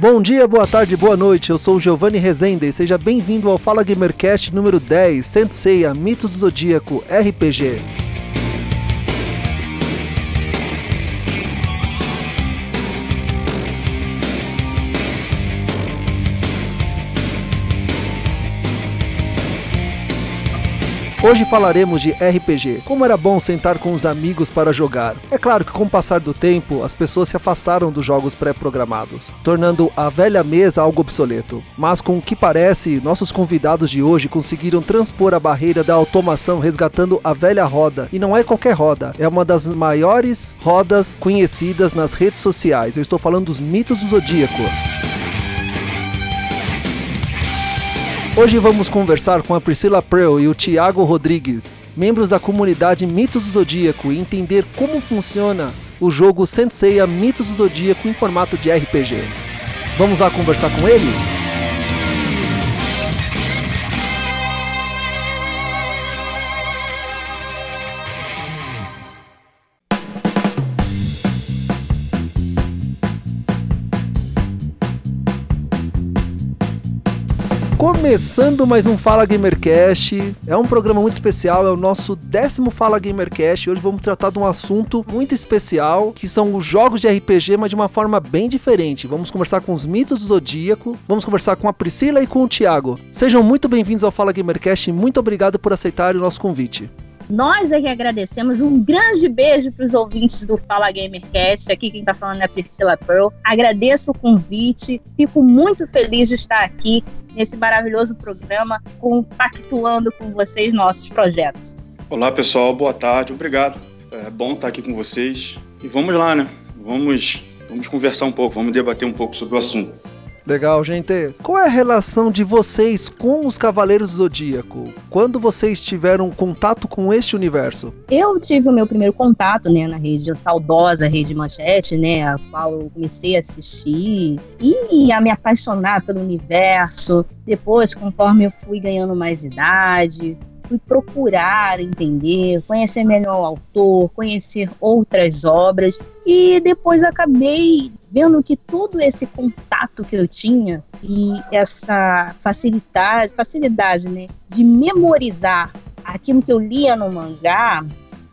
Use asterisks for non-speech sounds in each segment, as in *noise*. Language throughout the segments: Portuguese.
Bom dia, boa tarde, boa noite. Eu sou o Giovanni Rezende e seja bem-vindo ao Fala Gamercast número 10, Senseiya, Mitos do Zodíaco, RPG. Hoje falaremos de RPG. Como era bom sentar com os amigos para jogar. É claro que com o passar do tempo, as pessoas se afastaram dos jogos pré-programados, tornando a velha mesa algo obsoleto. Mas com o que parece, nossos convidados de hoje conseguiram transpor a barreira da automação resgatando a velha roda. E não é qualquer roda, é uma das maiores rodas conhecidas nas redes sociais. Eu estou falando dos mitos do Zodíaco. Hoje vamos conversar com a Priscila Pearl e o Tiago Rodrigues, membros da comunidade Mitos do Zodíaco, e entender como funciona o jogo Senseiya Mitos do Zodíaco em formato de RPG. Vamos lá conversar com eles? Começando mais um Fala Gamercast. É um programa muito especial, é o nosso décimo Fala Gamercast. Hoje vamos tratar de um assunto muito especial, que são os jogos de RPG, mas de uma forma bem diferente. Vamos conversar com os mitos do Zodíaco, vamos conversar com a Priscila e com o Thiago. Sejam muito bem-vindos ao Fala Gamercast e muito obrigado por aceitarem o nosso convite. Nós é que agradecemos. Um grande beijo para os ouvintes do Fala Gamercast. Aqui quem está falando é a Priscila Pearl. Agradeço o convite. Fico muito feliz de estar aqui nesse maravilhoso programa, compactuando com vocês nossos projetos. Olá, pessoal. Boa tarde. Obrigado. É bom estar aqui com vocês. E vamos lá, né? Vamos, vamos conversar um pouco, vamos debater um pouco sobre o assunto. Legal, gente. Qual é a relação de vocês com os Cavaleiros do Zodíaco? Quando vocês tiveram contato com este universo? Eu tive o meu primeiro contato, né, na rede, saudosa rede Manchete, né, a qual eu comecei a assistir e a me apaixonar pelo universo. Depois, conforme eu fui ganhando mais idade, fui procurar entender, conhecer melhor o autor, conhecer outras obras e depois acabei vendo que todo esse contato que eu tinha e essa facilidade, facilidade, né, de memorizar aquilo que eu lia no mangá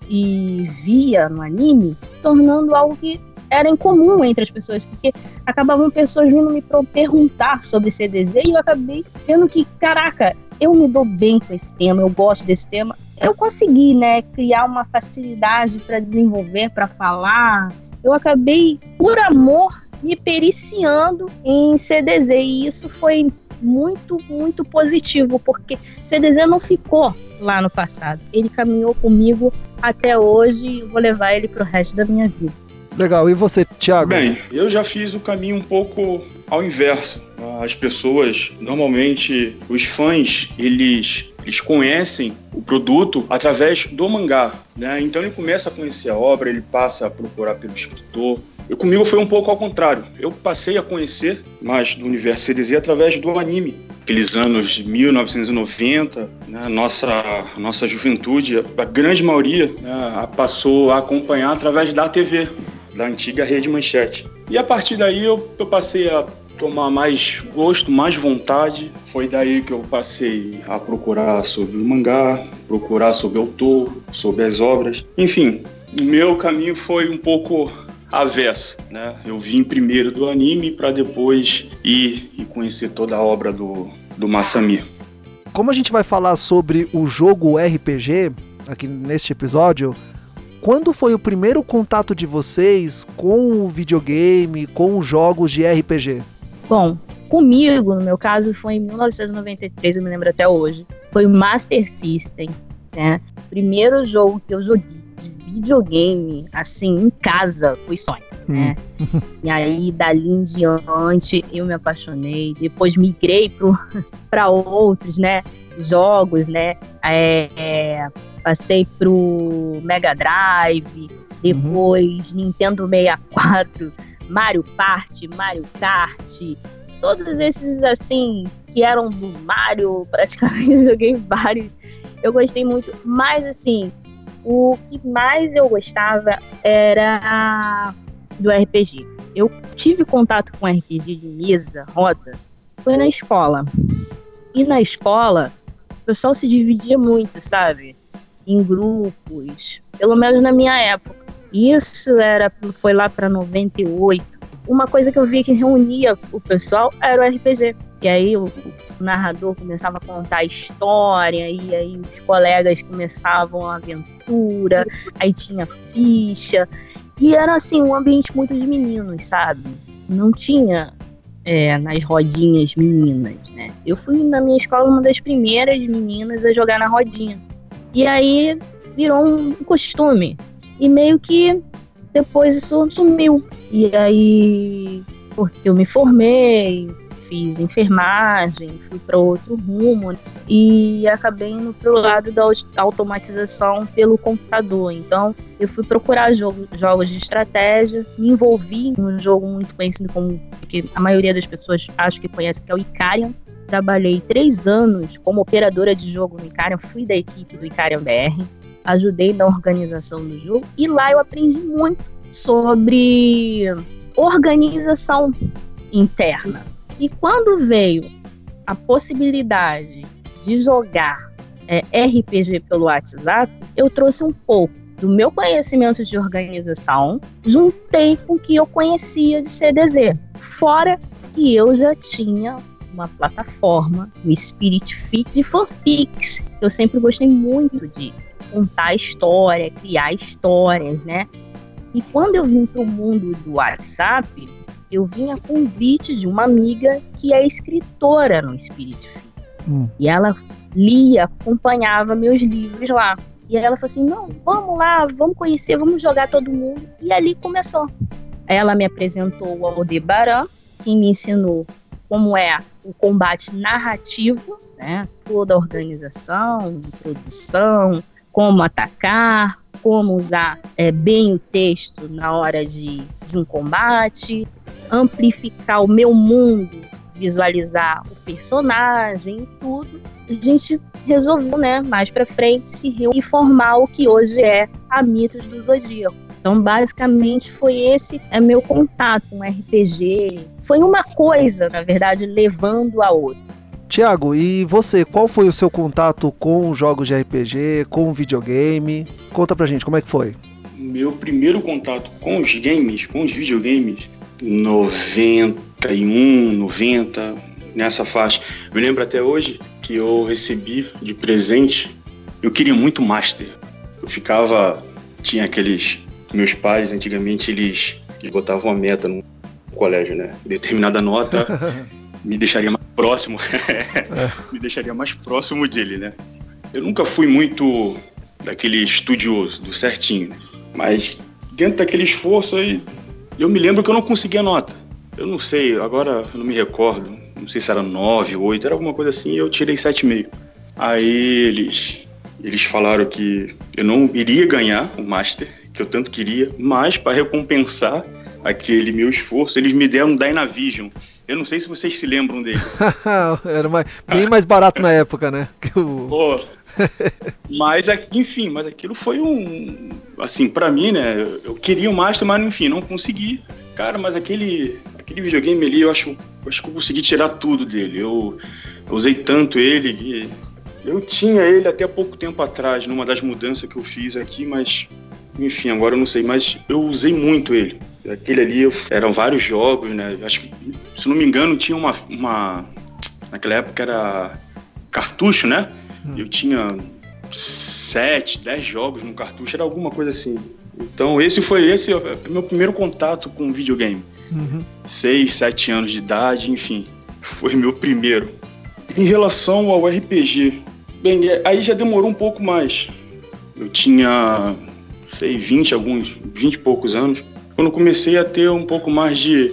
e via no anime, tornando algo que era incomum entre as pessoas, porque acabavam pessoas vindo me perguntar sobre CDZ e eu acabei vendo que, caraca, eu me dou bem com esse tema, eu gosto desse tema. Eu consegui, né, criar uma facilidade para desenvolver, para falar. Eu acabei, por amor, me periciando em CDZ e isso foi muito, muito positivo, porque CDZ não ficou lá no passado. Ele caminhou comigo até hoje e vou levar ele para o resto da minha vida. Legal. E você, Thiago? Bem, eu já fiz o caminho um pouco ao inverso. As pessoas, normalmente, os fãs, eles eles conhecem o produto através do mangá, né? Então ele começa a conhecer a obra, ele passa a procurar pelo escritor. Eu comigo foi um pouco ao contrário. Eu passei a conhecer mais do universo CDZ através do anime. Aqueles anos de 1990, né? nossa nossa juventude, a grande maioria né? passou a acompanhar através da TV, da antiga Rede Manchete. E a partir daí eu, eu passei a tomar mais gosto, mais vontade. Foi daí que eu passei a procurar sobre o mangá, procurar sobre o autor, sobre as obras. Enfim, o meu caminho foi um pouco avesso, né? Eu vim primeiro do anime para depois ir e conhecer toda a obra do, do Masami. Como a gente vai falar sobre o jogo RPG aqui neste episódio, quando foi o primeiro contato de vocês com o videogame, com os jogos de RPG? Bom, comigo, no meu caso, foi em 1993, eu me lembro até hoje. Foi o Master System, né? Primeiro jogo que eu joguei de videogame, assim, em casa, foi Sonic, né? Hum. *laughs* e aí, dali em diante, eu me apaixonei. Depois migrei para *laughs* outros, né? jogos, né? É, é, passei pro Mega Drive, depois uhum. Nintendo 64, Mario Party, Mario Kart, todos esses assim que eram do Mario, *laughs* praticamente joguei vários. Eu gostei muito, mas assim, o que mais eu gostava era do RPG. Eu tive contato com RPG de mesa, roda, foi na escola. E na escola, o pessoal se dividia muito, sabe? Em grupos, pelo menos na minha época. Isso era foi lá para 98. Uma coisa que eu vi que reunia o pessoal era o RPG. E aí o, narrador começava a contar a história, e aí os colegas começavam a aventura, aí tinha ficha. E era assim, um ambiente muito de meninos, sabe? Não tinha é, nas rodinhas meninas, né? Eu fui na minha escola uma das primeiras meninas a jogar na rodinha. E aí virou um costume. E meio que depois isso sumiu. E aí, porque eu me formei, fiz enfermagem, fui para outro rumo e acabei indo para o lado da automatização pelo computador. Então, eu fui procurar jogo, jogos de estratégia, me envolvi num jogo muito conhecido como que a maioria das pessoas acho que conhece, que é o Icarian. Trabalhei três anos como operadora de jogo no Icarian, fui da equipe do Icarian BR, ajudei na organização do jogo e lá eu aprendi muito sobre organização interna. E quando veio a possibilidade de jogar é, RPG pelo WhatsApp, eu trouxe um pouco do meu conhecimento de organização, juntei com o que eu conhecia de CDZ. Fora que eu já tinha uma plataforma, o Spirit Fix de fanfics. Eu sempre gostei muito de contar história, criar histórias, né? E quando eu vim para o mundo do WhatsApp, eu vim a convite de uma amiga que é escritora no Spirit Fix. Hum. E ela lia, acompanhava meus livros lá. E aí ela falou assim: não, vamos lá, vamos conhecer, vamos jogar todo mundo. E ali começou. Ela me apresentou o Aldebaran, que me ensinou como é o combate narrativo, né? Toda a organização, produção, como atacar, como usar é, bem o texto na hora de, de um combate, amplificar o meu mundo, visualizar o personagem, tudo. A gente resolveu, né, mais para frente, se reunir e formar o que hoje é a Mitos do Zodíaco. Então, basicamente, foi esse é meu contato com RPG. Foi uma coisa, na verdade, levando a outra. Tiago, e você, qual foi o seu contato com jogos de RPG, com videogame? Conta pra gente, como é que foi? Meu primeiro contato com os games, com os videogames, 91, 90, nessa faixa. Eu lembro até hoje que eu recebi de presente, eu queria muito Master. Eu ficava, tinha aqueles, meus pais antigamente eles, eles botavam uma meta no colégio, né? Determinada nota *laughs* me deixaria próximo, *laughs* me deixaria mais próximo dele, né? Eu nunca fui muito daquele estudioso, do certinho, mas dentro daquele esforço aí, eu me lembro que eu não conseguia nota. Eu não sei, agora eu não me recordo, não sei se era 9, 8, era alguma coisa assim, eu tirei 7,5. Aí eles, eles falaram que eu não iria ganhar o Master, que eu tanto queria, mas para recompensar aquele meu esforço, eles me deram um Dynavision. Eu não sei se vocês se lembram dele. *laughs* era mais, bem mais barato na época, né? Que o... Mas, enfim, mas aquilo foi um. Assim, para mim, né? Eu queria o Master, mas enfim, não consegui. Cara, mas aquele, aquele videogame ali, eu acho, eu acho que eu consegui tirar tudo dele. Eu, eu usei tanto ele que. Eu tinha ele até pouco tempo atrás, numa das mudanças que eu fiz aqui, mas. Enfim, agora eu não sei, mas eu usei muito ele. Aquele ali eram vários jogos, né? Acho que, se não me engano, tinha uma. uma naquela época era cartucho, né? Hum. Eu tinha sete, dez jogos no cartucho, era alguma coisa assim. Então esse foi esse é meu primeiro contato com videogame. Uhum. Seis, sete anos de idade, enfim, foi meu primeiro. Em relação ao RPG, bem, é, aí já demorou um pouco mais. Eu tinha, sei, 20, alguns, 20 e poucos anos, quando comecei a ter um pouco mais de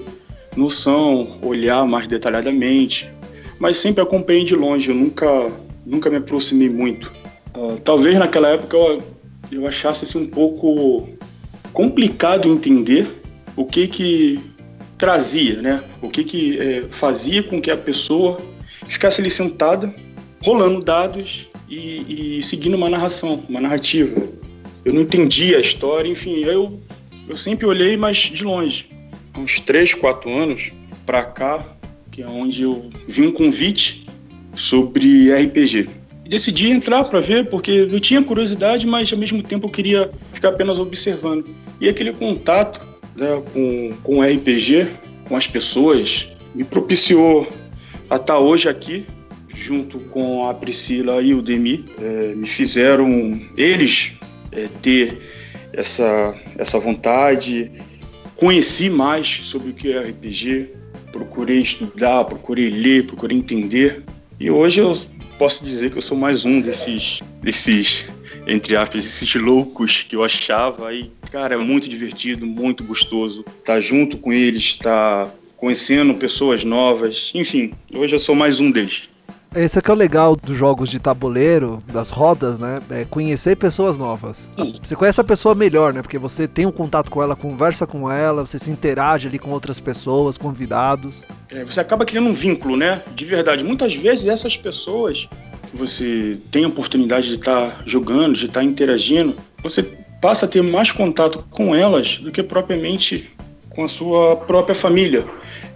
noção, olhar mais detalhadamente, mas sempre acompanhei de longe, eu nunca nunca me aproximei muito. Uh, talvez naquela época eu, eu achasse assim, um pouco complicado entender o que que trazia, né? O que que é, fazia com que a pessoa ficasse ali sentada, rolando dados e, e seguindo uma narração, uma narrativa. Eu não entendia a história, enfim, eu, eu sempre olhei, mas de longe. Uns 3, 4 anos para cá, que é onde eu vi um convite sobre RPG. Decidi entrar para ver, porque eu tinha curiosidade, mas ao mesmo tempo eu queria ficar apenas observando. E aquele contato né, com, com RPG, com as pessoas, me propiciou a estar hoje aqui junto com a Priscila e o Demi, é, me fizeram eles é, ter essa, essa vontade, conheci mais sobre o que é RPG, procurei estudar, procurei ler, procurei entender. E hoje eu posso dizer que eu sou mais um desses, desses entre aspas, esses loucos que eu achava. E, cara, é muito divertido, muito gostoso estar junto com eles, estar conhecendo pessoas novas. Enfim, hoje eu sou mais um deles. Esse aqui é o legal dos jogos de tabuleiro, das rodas, né? É conhecer pessoas novas. Você conhece a pessoa melhor, né? Porque você tem um contato com ela, conversa com ela, você se interage ali com outras pessoas, convidados. É, você acaba criando um vínculo, né? De verdade. Muitas vezes essas pessoas que você tem a oportunidade de estar tá jogando, de estar tá interagindo, você passa a ter mais contato com elas do que propriamente com a sua própria família.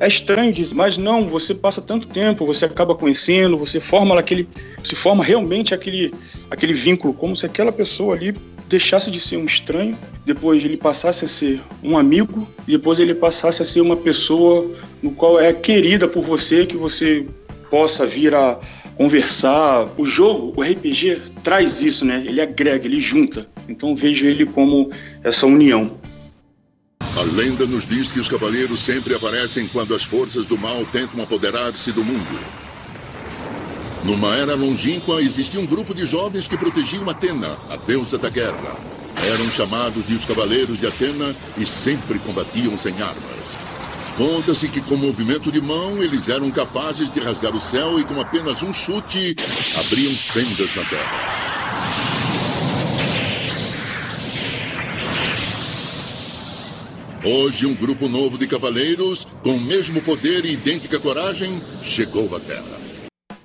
É estranho mas não, você passa tanto tempo, você acaba conhecendo, você forma aquele, se forma realmente aquele, aquele vínculo, como se aquela pessoa ali deixasse de ser um estranho, depois ele passasse a ser um amigo, depois ele passasse a ser uma pessoa no qual é querida por você, que você possa vir a conversar. O jogo, o RPG traz isso, né? Ele agrega, ele junta. Então vejo ele como essa união. A lenda nos diz que os cavaleiros sempre aparecem quando as forças do mal tentam apoderar-se do mundo. Numa era longínqua, existia um grupo de jovens que protegiam Atena, a deusa da guerra. Eram chamados de os Cavaleiros de Atena e sempre combatiam sem armas. Conta-se que com movimento de mão eles eram capazes de rasgar o céu e com apenas um chute abriam fendas na terra. Hoje, um grupo novo de cavaleiros, com o mesmo poder e idêntica coragem, chegou à Terra.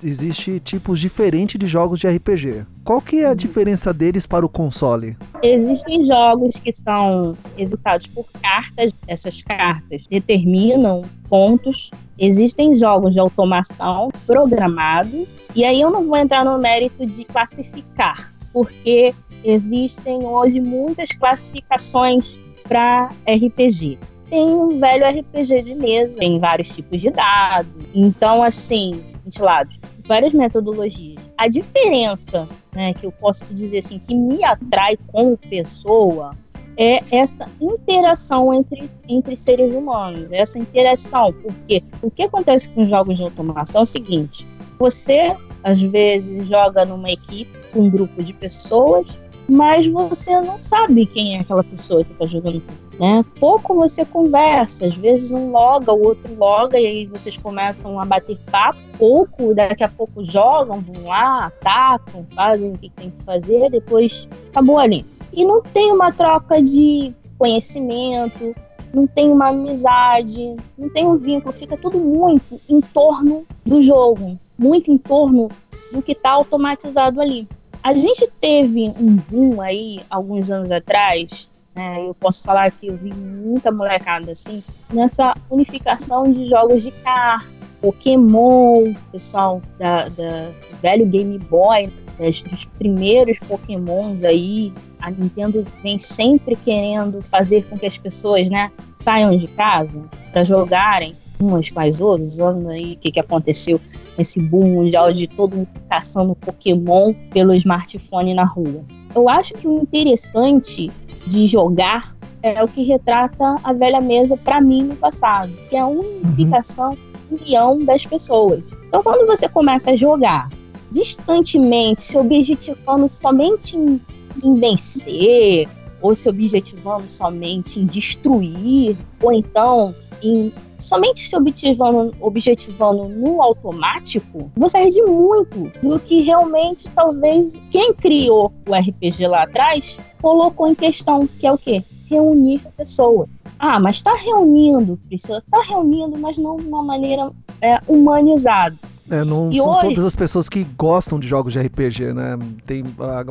Existe tipos diferentes de jogos de RPG. Qual que é a diferença deles para o console? Existem jogos que são executados por cartas. Essas cartas determinam pontos. Existem jogos de automação programado. E aí eu não vou entrar no mérito de classificar, porque existem hoje muitas classificações para RPG. Tem um velho RPG de mesa, tem vários tipos de dados. Então, assim, ventilados, várias metodologias. A diferença, né, que eu posso te dizer assim, que me atrai como pessoa é essa interação entre, entre seres humanos, essa interação, porque o que acontece com os jogos de automação é o seguinte: você às vezes joga numa equipe, um grupo de pessoas, mas você não sabe quem é aquela pessoa que está jogando né? Pouco você conversa, às vezes um loga, o outro loga, e aí vocês começam a bater papo. Pouco, daqui a pouco jogam, vão lá, atacam, fazem o que tem que fazer, depois acabou ali. E não tem uma troca de conhecimento, não tem uma amizade, não tem um vínculo, fica tudo muito em torno do jogo, muito em torno do que está automatizado ali. A gente teve um boom aí, alguns anos atrás, né, eu posso falar que eu vi muita molecada assim, nessa unificação de jogos de carta, Pokémon, pessoal da, da velho Game Boy, das, dos primeiros Pokémons aí, a Nintendo vem sempre querendo fazer com que as pessoas, né, saiam de casa para jogarem umas com as outras, olha aí o que, que aconteceu nesse boom mundial de todo mundo caçando Pokémon pelo smartphone na rua. Eu acho que o interessante de jogar é o que retrata a velha mesa para mim no passado, que é a unificação, união das pessoas. Então, quando você começa a jogar distantemente, se objetivando somente em, em vencer, ou se objetivando somente em destruir, ou então em somente se objetivando, objetivando no automático, você perde muito do que realmente talvez quem criou o RPG lá atrás colocou em questão, que é o quê? Reunir pessoas. Ah, mas está reunindo, precisa estar tá reunindo, mas não de uma maneira é, humanizada. É, não e são hoje... todas as pessoas que gostam de jogos de RPG, né? Tem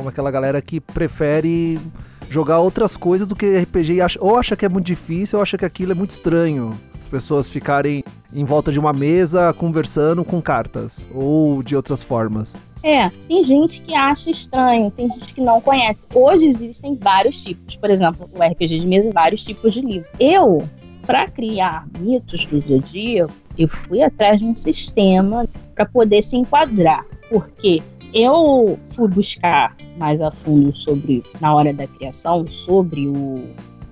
aquela galera que prefere jogar outras coisas do que RPG e acha, ou acha que é muito difícil ou acha que aquilo é muito estranho. As pessoas ficarem em volta de uma mesa conversando com cartas ou de outras formas. É, tem gente que acha estranho, tem gente que não conhece. Hoje existem vários tipos, por exemplo, o RPG de mesa, vários tipos de livro. Eu, para criar mitos do zodíaco, eu fui atrás de um sistema para poder se enquadrar, porque eu fui buscar mais a fundo sobre, na hora da criação, sobre o,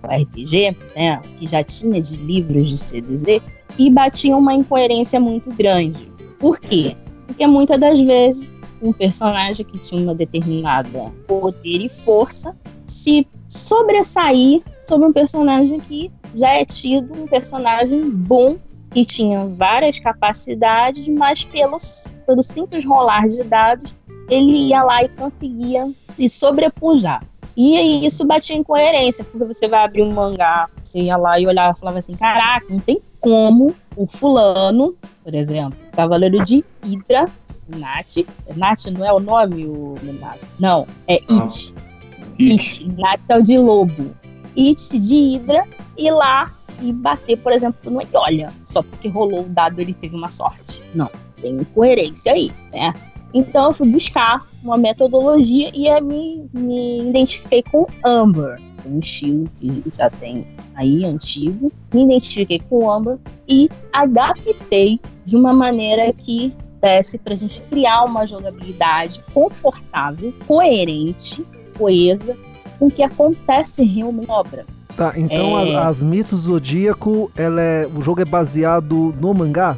RPG, né, que já tinha de livros de CDZ, e batia uma incoerência muito grande. Por quê? Porque muitas das vezes um personagem que tinha uma determinada poder e força se sobressair sobre um personagem que já é tido um personagem bom que tinha várias capacidades, mas pelos, pelo simples rolar de dados, ele ia lá e conseguia se sobrepujar. E isso batia em coerência, porque você vai abrir um mangá, você ia lá e olhava e falava assim: caraca, não tem como o fulano, por exemplo, Cavaleiro de Hydra, Nat, Nat não é o nome, o Não, é. It. It. Nat é o de lobo. It de Hydra, e lá e bater, por exemplo, no olha, só porque rolou o dado ele teve uma sorte. Não, tem incoerência aí, né? Então eu fui buscar uma metodologia e me, me identifiquei com Amber, um estilo que já tem aí antigo. Me identifiquei com Amber e adaptei de uma maneira que desse para a gente criar uma jogabilidade confortável, coerente, coesa com o que acontece realmente na obra. Tá, então é... as, as mitos do Zodíaco, ela é, o jogo é baseado no mangá?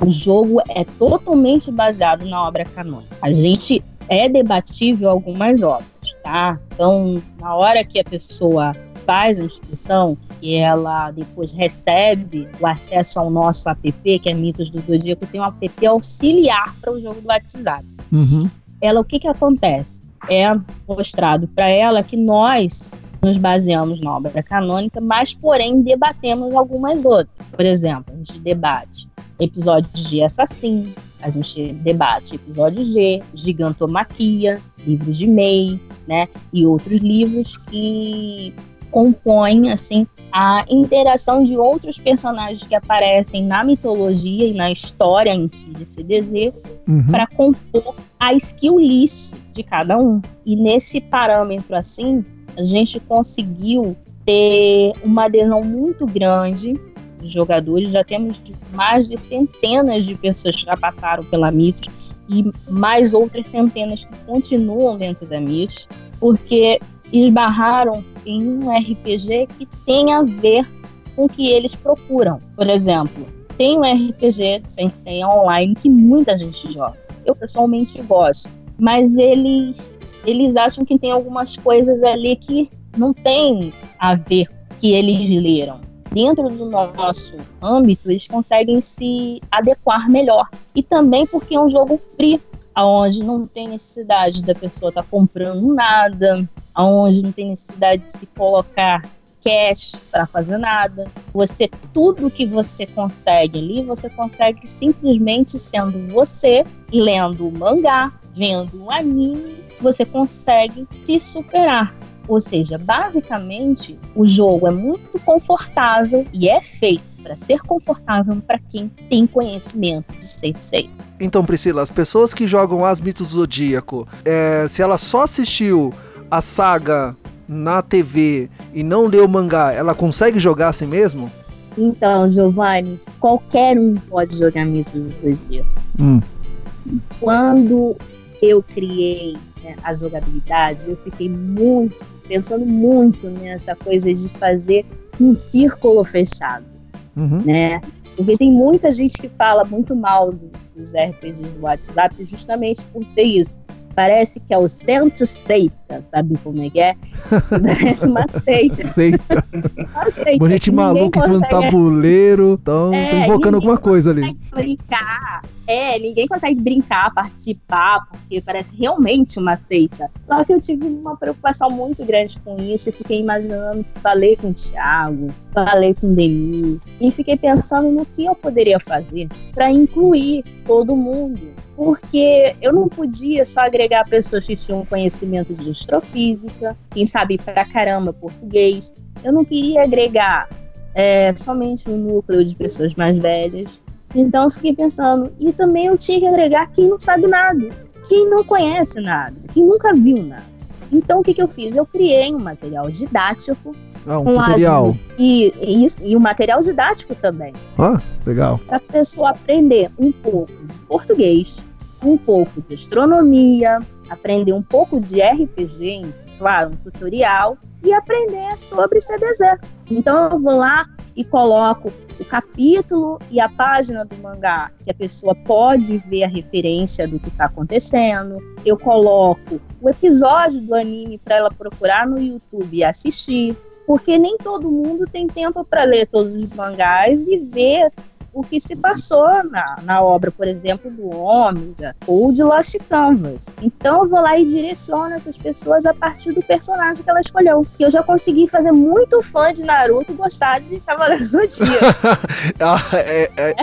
O jogo é totalmente baseado na obra canônica. A gente é debatível algumas obras, tá? Então, na hora que a pessoa faz a inscrição e ela depois recebe o acesso ao nosso app, que é Mitos do Zodíaco, tem um app auxiliar para o jogo do WhatsApp. Uhum. Ela, o que que acontece? É mostrado para ela que nós nos baseamos na obra canônica, mas, porém, debatemos algumas outras. Por exemplo, a gente debate episódios de Assassino, a gente debate episódio G, Gigantomaquia, livros de May, né, e outros livros que compõem, assim, a interação de outros personagens que aparecem na mitologia e na história em si de CDZ uhum. para compor a skill list de cada um. E nesse parâmetro assim, a gente conseguiu ter uma adesão muito grande de jogadores, já temos mais de centenas de pessoas que já passaram pela Mitos e mais outras centenas que continuam dentro da Mitos, porque esbarraram em um RPG que tem a ver com o que eles procuram. Por exemplo, tem um RPG Sensei Online que muita gente joga. Eu pessoalmente gosto, mas eles eles acham que tem algumas coisas ali que não tem a ver que eles leram. Dentro do nosso âmbito, eles conseguem se adequar melhor. E também porque é um jogo free, aonde não tem necessidade da pessoa estar tá comprando nada, aonde não tem necessidade de se colocar cash para fazer nada. Você tudo que você consegue ali, você consegue simplesmente sendo você, lendo o mangá, vendo o anime você consegue se superar. Ou seja, basicamente, o jogo é muito confortável e é feito para ser confortável para quem tem conhecimento de Sensei. Então, Priscila, as pessoas que jogam As Mitos do Zodíaco, é, se ela só assistiu a saga na TV e não leu o mangá, ela consegue jogar assim mesmo? Então, Giovanni, qualquer um pode jogar Mitos do Zodíaco. Hum. Quando eu criei né, a jogabilidade, eu fiquei muito, pensando muito nessa coisa de fazer um círculo fechado, uhum. né? Porque tem muita gente que fala muito mal dos RPGs do WhatsApp justamente por ser isso. Parece que é o centro seita, sabe como é que é? *laughs* Parece uma seita. Seita. Uma seita. gente maluca em cima do tabuleiro, então é, invocando alguma coisa ali. Brincar. É, ninguém consegue brincar, participar, porque parece realmente uma seita. Só que eu tive uma preocupação muito grande com isso e fiquei imaginando, falei com o Thiago, falei com o Demi, e fiquei pensando no que eu poderia fazer para incluir todo mundo porque eu não podia só agregar pessoas que tinham conhecimento de astrofísica, quem sabe pra caramba português. Eu não queria agregar é, somente um núcleo de pessoas mais velhas. Então eu fiquei pensando, e também eu tinha que agregar quem não sabe nada, quem não conhece nada, quem nunca viu nada. Então o que, que eu fiz? Eu criei um material didático ah, um tutorial. E, e, e um material didático também. Ah, legal. Para a pessoa aprender um pouco de português, um pouco de astronomia, aprender um pouco de RPG, claro, um tutorial, e aprender sobre CDZ. Então eu vou lá e coloco o capítulo e a página do mangá, que a pessoa pode ver a referência do que está acontecendo. Eu coloco o episódio do anime para ela procurar no YouTube e assistir porque nem todo mundo tem tempo para ler todos os mangás e ver o que se passou na, na obra, por exemplo, do Ômega ou de Lost Canvas. Então eu vou lá e direciono essas pessoas a partir do personagem que ela escolheu. Que eu já consegui fazer muito fã de Naruto gostar de Cavaleiro do Zodíaco. *laughs* ah, é, é,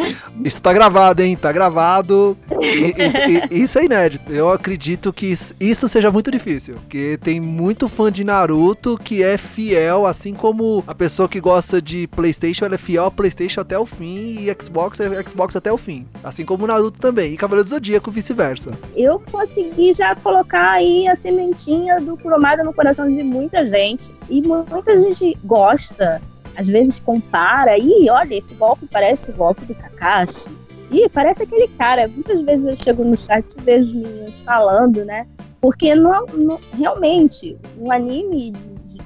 isso tá gravado, hein? Tá gravado. Isso, isso, é inédito. Eu acredito que isso seja muito difícil. Porque tem muito fã de Naruto que é fiel, assim como a pessoa que gosta de PlayStation, ela é fiel a PlayStation até o fim e Xbox é Xbox até o fim. Assim como o Naruto também. E Cavaleiro do Zodíaco, vice-versa. Eu consegui já colocar aí a sementinha do cromado no coração de muita gente. E muita gente gosta. Às vezes compara. E olha, esse golpe parece o golpe do Kakashi. E parece aquele cara. Muitas vezes eu chego no chat e vejo os meninos falando, né? Porque não, não, realmente, um anime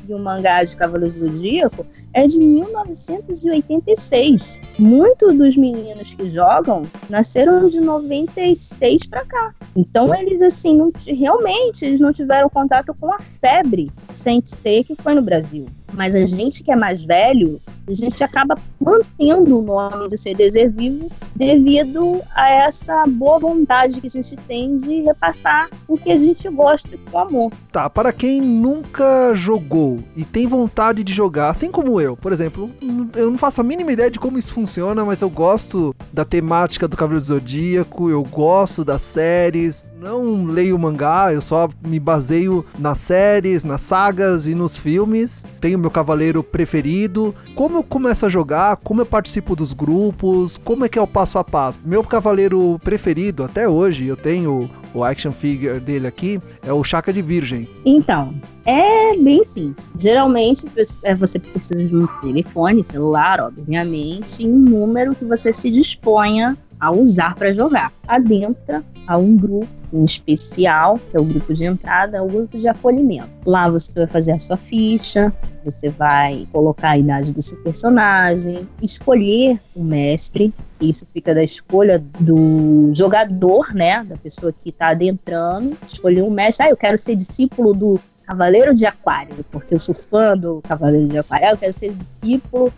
de um mangá de Cavaleiro do Zodíaco é de 1986. Muitos dos meninos que jogam nasceram de 96 para cá. Então eles assim, não, realmente eles não tiveram contato com a febre Sensei que foi no Brasil. Mas a gente que é mais velho, a gente acaba mantendo o nome de CDZ vivo devido a essa boa vontade que a gente tem de repassar o que a gente gosta com amor. Tá, para quem nunca jogou e tem vontade de jogar, assim como eu, por exemplo, eu não faço a mínima ideia de como isso funciona, mas eu gosto da temática do Cavaleiro do Zodíaco, eu gosto das séries, não leio mangá, eu só me baseio nas séries, nas sagas e nos filmes. Tenho meu cavaleiro preferido. Como eu começo a jogar, como eu participo dos grupos, como é que é o passo a passo. Meu cavaleiro preferido até hoje, eu tenho o action figure dele aqui, é o Chaka de Virgem. Então, é bem sim. Geralmente é, você precisa de um telefone, celular, obviamente, e um número que você se disponha a usar para jogar. Adentra a um grupo especial, que é o grupo de entrada, o grupo de acolhimento. Lá você vai fazer a sua ficha, você vai colocar a idade do seu personagem, escolher o mestre, que isso fica da escolha do jogador, né, da pessoa que está adentrando, escolher um mestre. Ah, eu quero ser discípulo do Cavaleiro de Aquário, porque eu sou fã do Cavaleiro de Aquário. Ah, eu quero ser discípulo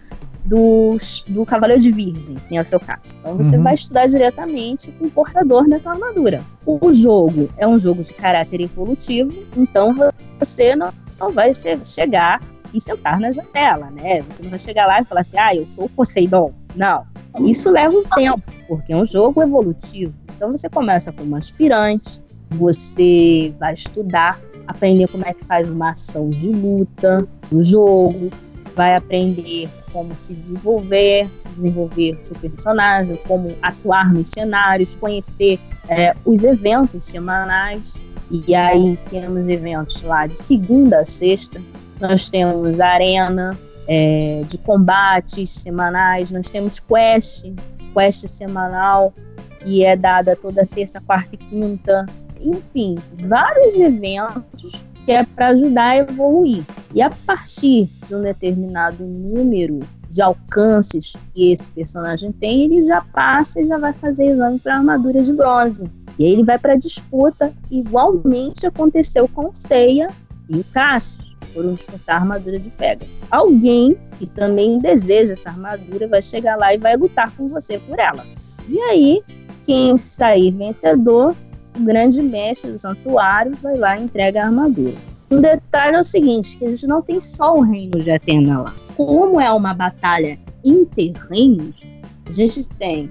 do, do Cavaleiro de Virgem, que é o seu caso. Então você uhum. vai estudar diretamente com o portador dessa armadura. O jogo é um jogo de caráter evolutivo, então você não, não vai ser, chegar e sentar na janela, né? Você não vai chegar lá e falar assim, ah, eu sou o Poseidon. Não. Isso leva um tempo, porque é um jogo evolutivo. Então você começa como aspirante, você vai estudar, aprender como é que faz uma ação de luta no jogo, vai aprender como se desenvolver, desenvolver seu personagem, como atuar nos cenários, conhecer é, os eventos semanais. E aí temos eventos lá de segunda a sexta. Nós temos arena é, de combates semanais, nós temos quest, quest semanal, que é dada toda terça, quarta e quinta. Enfim, vários eventos que é para ajudar a evoluir. E a partir de um determinado número de alcances que esse personagem tem, ele já passa e já vai fazer exame para armadura de bronze. E aí ele vai para disputa. Igualmente aconteceu com Ceia e o Cassius. Foram disputar a armadura de Pegasus. Alguém que também deseja essa armadura vai chegar lá e vai lutar com você por ela. E aí, quem sair vencedor, o grande mestre do santuário vai lá e entrega a armadura. Um detalhe é o seguinte, que a gente não tem só o reino de Atena lá. Como é uma batalha interreinos, a gente tem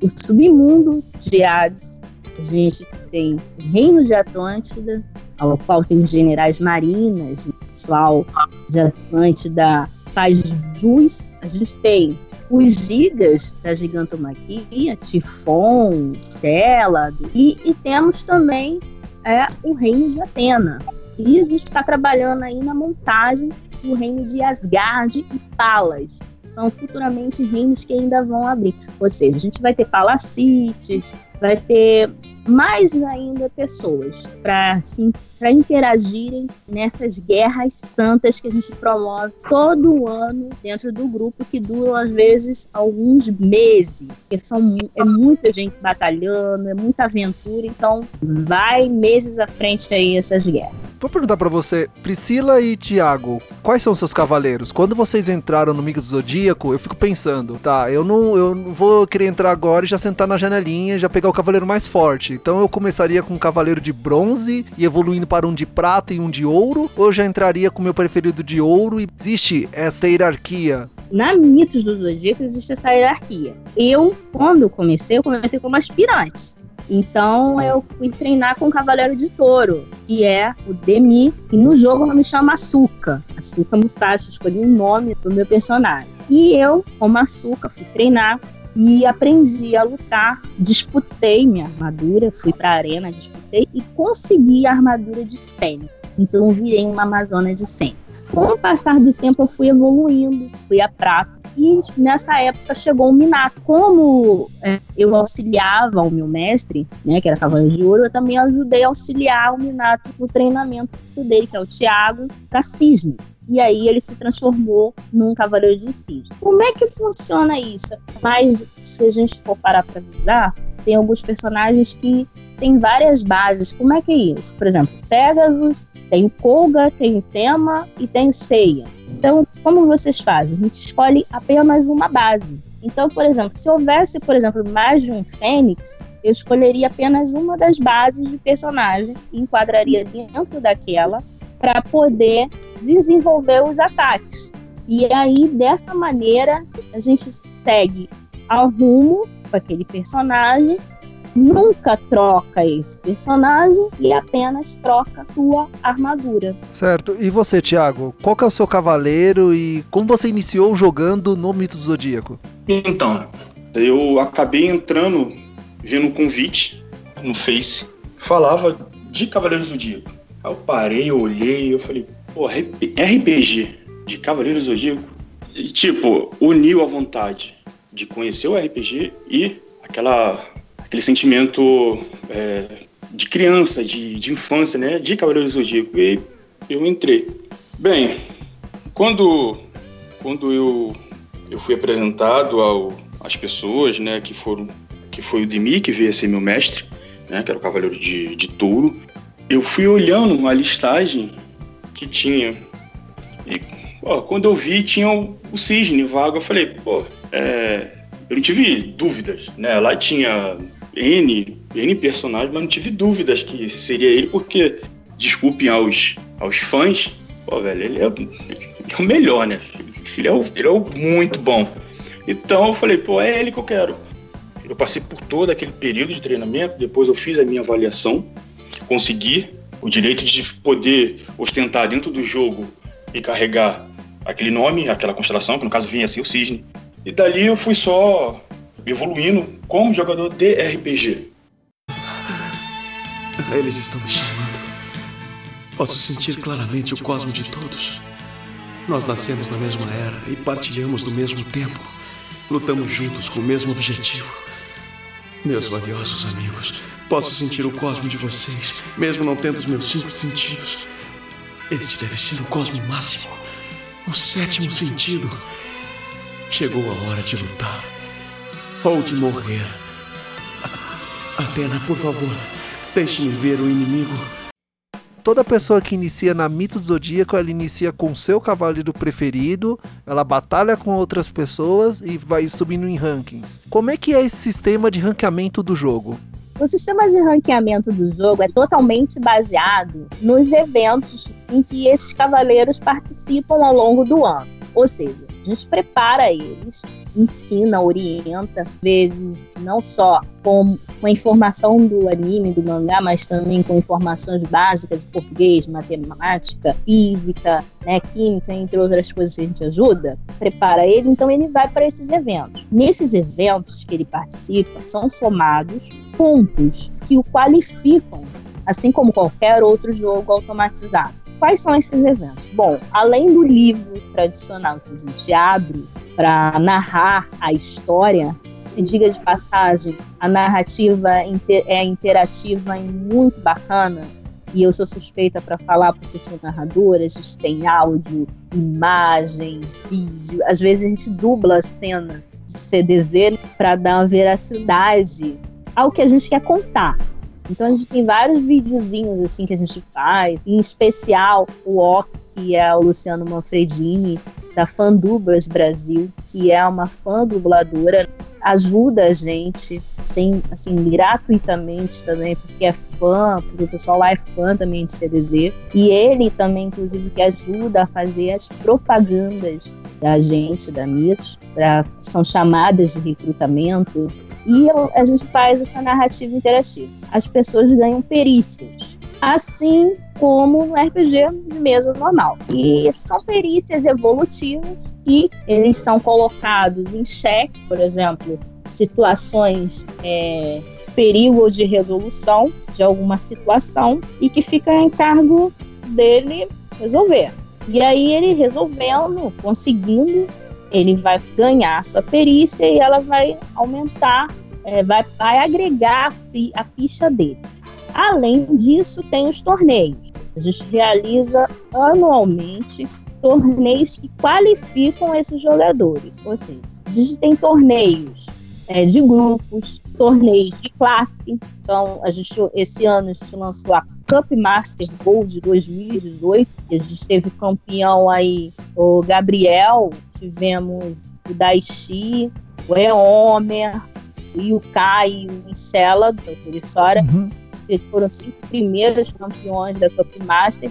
o submundo de Hades, a gente tem o reino de Atlântida, ao qual tem generais marinas, o pessoal de Atlântida faz jus. A gente tem os gigas da gigantomaquia, Tifon, Célado, e, e temos também é, o reino de Atena, e a gente está trabalhando aí na montagem do reino de Asgard e Palas. São futuramente reinos que ainda vão abrir. Ou seja, a gente vai ter palacites, vai ter mais ainda pessoas para interagirem nessas guerras santas que a gente promove todo ano dentro do grupo, que duram às vezes alguns meses, que são é muita gente batalhando, é muita aventura, então vai meses à frente aí essas guerras. Vou perguntar para você, Priscila e Tiago, quais são seus cavaleiros? Quando vocês entraram no Mico do Zodíaco, eu fico pensando, tá, eu não, eu não vou querer entrar agora e já sentar na janelinha já pegar o cavaleiro mais forte. Então eu começaria com um cavaleiro de bronze e evoluindo para um de prata e um de ouro, ou eu já entraria com o meu preferido de ouro e existe essa hierarquia na Mitos do Zodíaco existe essa hierarquia. Eu, quando comecei, eu comecei como aspirante. Então eu fui treinar com o Cavaleiro de Touro, que é o Demi, e no jogo eu me chama Açúcar. Açúcar Musashi, escolhi o nome do meu personagem. E eu, como Açúcar, fui treinar e aprendi a lutar. Disputei minha armadura, fui pra arena, disputei e consegui a armadura de Fênix. Então virei uma Amazônia de 100. Com o passar do tempo eu fui evoluindo, fui a prata e nessa época chegou o Minato. Como é, eu auxiliava o meu mestre, né, que era Cavaleiro de Ouro, eu também ajudei a auxiliar o Minato no treinamento dele, que é o Thiago, para Cisne. E aí ele se transformou num Cavaleiro de Cisne. Como é que funciona isso? Mas se a gente for parar para avisar, tem alguns personagens que têm várias bases. Como é que é isso? Por exemplo, Pegasus, tem o Koga, tem o Tema e tem o Seiya. Então, como vocês fazem? A gente escolhe apenas uma base. Então, por exemplo, se houvesse, por exemplo, mais de um Fênix, eu escolheria apenas uma das bases de personagem e enquadraria dentro daquela para poder desenvolver os ataques. E aí, dessa maneira, a gente segue ao rumo com aquele personagem nunca troca esse personagem e apenas troca sua armadura. Certo. E você, Thiago? Qual que é o seu cavaleiro e como você iniciou jogando no Mito do Zodíaco? Então, eu acabei entrando, vendo um convite no Face, falava de Cavaleiro do Zodíaco. Aí eu parei, eu olhei, eu falei, pô, RPG de Cavaleiro Zodíaco? E, tipo, uniu a vontade de conhecer o RPG e aquela aquele sentimento é, de criança, de, de infância, né? De Cavaleiro Zodíaco. E eu entrei. Bem, quando, quando eu, eu fui apresentado ao, às pessoas, né? Que foram que foi o Demi que veio ser meu mestre, né? Que era o Cavaleiro de, de Touro. Eu fui olhando uma listagem que tinha. E pô, quando eu vi, tinha o, o cisne vago. Eu falei, pô, é, eu não tive dúvidas, né? Lá tinha N, N personagens, mas não tive dúvidas que seria ele, porque, desculpem aos, aos fãs, pô, velho, ele é, ele é o melhor, né? Ele é, o, ele é o muito bom. Então eu falei, pô, é ele que eu quero. Eu passei por todo aquele período de treinamento, depois eu fiz a minha avaliação, consegui o direito de poder ostentar dentro do jogo e carregar aquele nome, aquela constelação, que no caso vinha assim o cisne. E dali eu fui só evoluindo como jogador de RPG. Eles estão me chamando. Posso sentir claramente o cosmo de todos. Nós nascemos na mesma era e partilhamos do mesmo tempo. Lutamos juntos com o mesmo objetivo. Meus valiosos amigos, posso sentir o cosmo de vocês, mesmo não tendo os meus cinco sentidos. Este deve ser o cosmo máximo, o sétimo sentido. Chegou a hora de lutar ou de morrer. Atena, por favor. Deixe-me ver o inimigo. Toda pessoa que inicia na Mito do Zodíaco, ela inicia com seu cavaleiro preferido, ela batalha com outras pessoas e vai subindo em rankings. Como é que é esse sistema de ranqueamento do jogo? O sistema de ranqueamento do jogo é totalmente baseado nos eventos em que esses cavaleiros participam ao longo do ano. Ou seja, gente prepara eles ensina, orienta, às vezes não só com, a informação do anime, do mangá, mas também com informações básicas de português, matemática, física, né, química, entre outras coisas que a gente ajuda, prepara ele, então ele vai para esses eventos. Nesses eventos que ele participa, são somados pontos que o qualificam, assim como qualquer outro jogo automatizado. Quais são esses eventos? Bom, além do livro tradicional que a gente abre para narrar a história, se diga de passagem, a narrativa é interativa e muito bacana. E eu sou suspeita para falar porque sou narradora, a gente tem áudio, imagem, vídeo. Às vezes a gente dubla a cena de CDZ para dar uma veracidade ao que a gente quer contar. Então a gente tem vários videozinhos assim que a gente faz, em especial o OC, que é o Luciano Manfredini, da Fandublas Brasil, que é uma fã dubladora, ajuda a gente, sim, assim, gratuitamente também, porque é fã, porque o pessoal lá é fã também de CDZ. E ele também, inclusive, que ajuda a fazer as propagandas da gente, da Mitos, são chamadas de recrutamento, e a gente faz essa narrativa interativa. As pessoas ganham perícias, assim como no RPG de mesa normal. E são perícias evolutivas que eles são colocados em xeque, por exemplo, situações, é, de resolução de alguma situação e que fica em cargo dele resolver. E aí ele resolvendo, conseguindo ele vai ganhar sua perícia e ela vai aumentar, é, vai, vai agregar a, fi, a ficha dele. Além disso, tem os torneios. A gente realiza anualmente torneios que qualificam esses jogadores. Ou seja, a gente tem torneios é, de grupos, torneios de classe. Então, a gente, esse ano a gente lançou a Cup Master Gold 2018. A gente teve campeão aí o Gabriel, tivemos o Daichi, o Eomer, o Yukai e o Incela, do Curissora. Uhum. Que foram cinco primeiros campeões da Cup Master.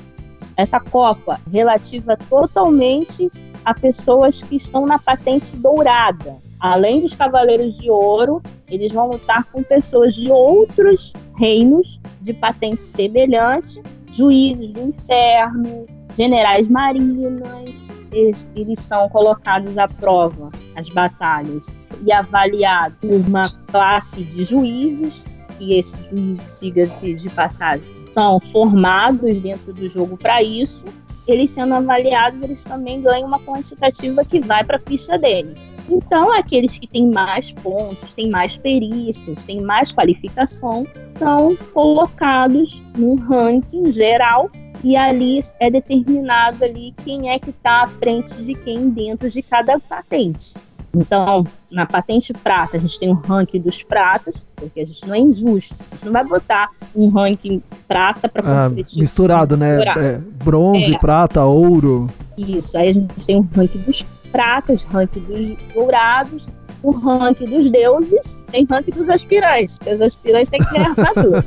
Essa Copa relativa totalmente a pessoas que estão na patente dourada. Além dos Cavaleiros de Ouro, eles vão lutar com pessoas de outros reinos de patente semelhante, juízes do inferno, generais marinas, eles, eles são colocados à prova, as batalhas, e avaliados por uma classe de juízes, que esses juízes, diga-se de passagem, são formados dentro do jogo para isso. Eles sendo avaliados, eles também ganham uma quantitativa que vai para a ficha deles. Então, aqueles que têm mais pontos, têm mais perícias, têm mais qualificação, são colocados no ranking geral e ali é determinado ali quem é que está à frente de quem dentro de cada patente. Então, na patente prata, a gente tem o ranking dos pratas, porque a gente não é injusto. A gente não vai botar um ranking prata para ah, Misturado, né? É, bronze, é. prata, ouro. Isso. Aí a gente tem o ranking dos pratas, ranking dos dourados, o ranking dos deuses, tem ranking dos aspirantes, porque os aspirantes têm que ter armadura.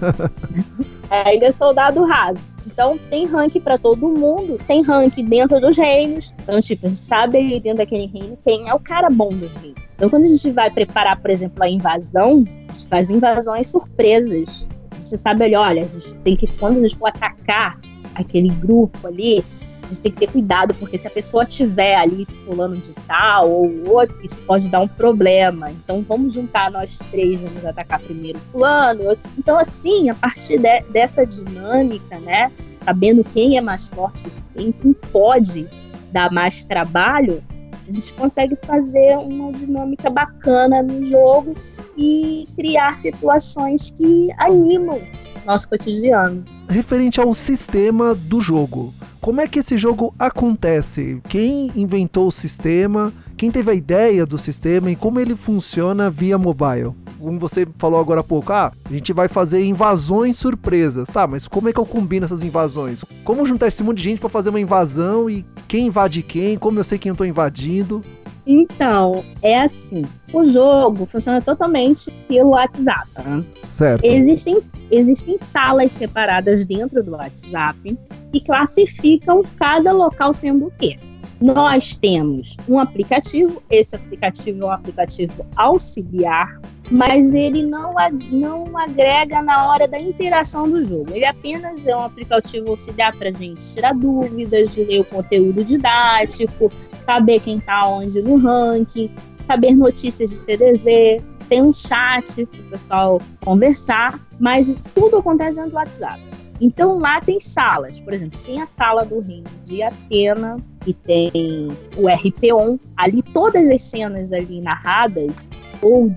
*laughs* Ainda é soldado raso. Então tem ranking para todo mundo, tem ranking dentro dos reinos. Então, tipo, a gente sabe dentro daquele reino quem é o cara bom do reino. Então, quando a gente vai preparar, por exemplo, a invasão, a gente faz invasões surpresas. A gente sabe ali, olha, a gente tem que, quando a gente for atacar aquele grupo ali, gente tem que ter cuidado, porque se a pessoa tiver ali fulano de tal ou outro, isso pode dar um problema. Então vamos juntar nós três, vamos atacar primeiro fulano. Outro. Então, assim, a partir de, dessa dinâmica, né? Sabendo quem é mais forte, quem, quem pode dar mais trabalho, a gente consegue fazer uma dinâmica bacana no jogo e criar situações que animam nosso cotidiano. Referente ao sistema do jogo, como é que esse jogo acontece? Quem inventou o sistema? Quem teve a ideia do sistema e como ele funciona via mobile? como você falou agora há pouco, ah, a gente vai fazer invasões surpresas. Tá, mas como é que eu combino essas invasões? Como juntar esse monte de gente para fazer uma invasão e quem invade quem? Como eu sei quem eu tô invadindo? Então, é assim. O jogo funciona totalmente pelo WhatsApp. Né? Certo. Existem, existem salas separadas dentro do WhatsApp que classificam cada local sendo o quê? Nós temos um aplicativo, esse aplicativo é um aplicativo auxiliar, mas ele não, não agrega na hora da interação do jogo. Ele apenas é um aplicativo auxiliar para a gente tirar dúvidas, ler o conteúdo didático, saber quem está onde no ranking, saber notícias de CDZ, tem um chat para o pessoal conversar, mas tudo acontece dentro do WhatsApp. Então lá tem salas, por exemplo, tem a sala do reino de Atena, que tem o RP1, ali todas as cenas ali narradas ou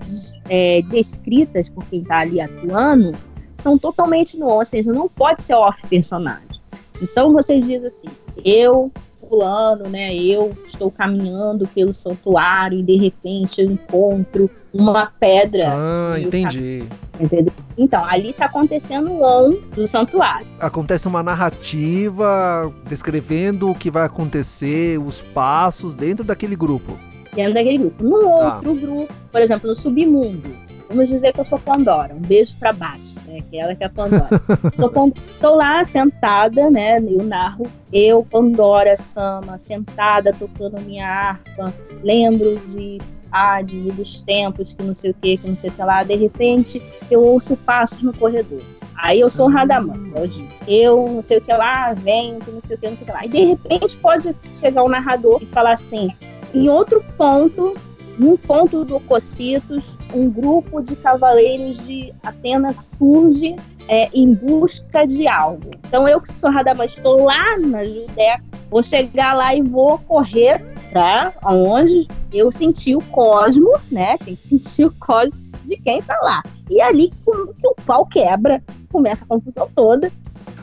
é, descritas por quem está ali atuando são totalmente no ou seja, não pode ser off personagem. Então vocês dizem assim, eu fulano, né? Eu estou caminhando pelo santuário e de repente eu encontro uma pedra. Ah, entendi. Entendeu? Então, ali está acontecendo o on do santuário. Acontece uma narrativa descrevendo o que vai acontecer, os passos dentro daquele grupo. Dentro daquele grupo. No tá. outro grupo, por exemplo, no submundo, Vamos dizer que eu sou Pandora, um beijo para baixo, né? Que ela que é a Pandora. *laughs* sou lá sentada, né? Eu narro eu, Pandora Sama, sentada tocando minha harpa, lembro de Hades e dos tempos, que não sei o que, que não sei o que lá. De repente, eu ouço passos no corredor. Aí eu sou Radamante, eu digo, eu não sei o que lá, venho, não sei o que, não sei o que lá. E de repente pode chegar o narrador e falar assim, em outro ponto num ponto do Cocitos, um grupo de cavaleiros de Atenas surge é, em busca de algo. Então, eu que sou Radamã, estou lá na Judéia, vou chegar lá e vou correr para onde eu senti o cosmo, né? Tem que sentir o cosmo de quem está lá. E ali que o pau quebra, começa a confusão toda.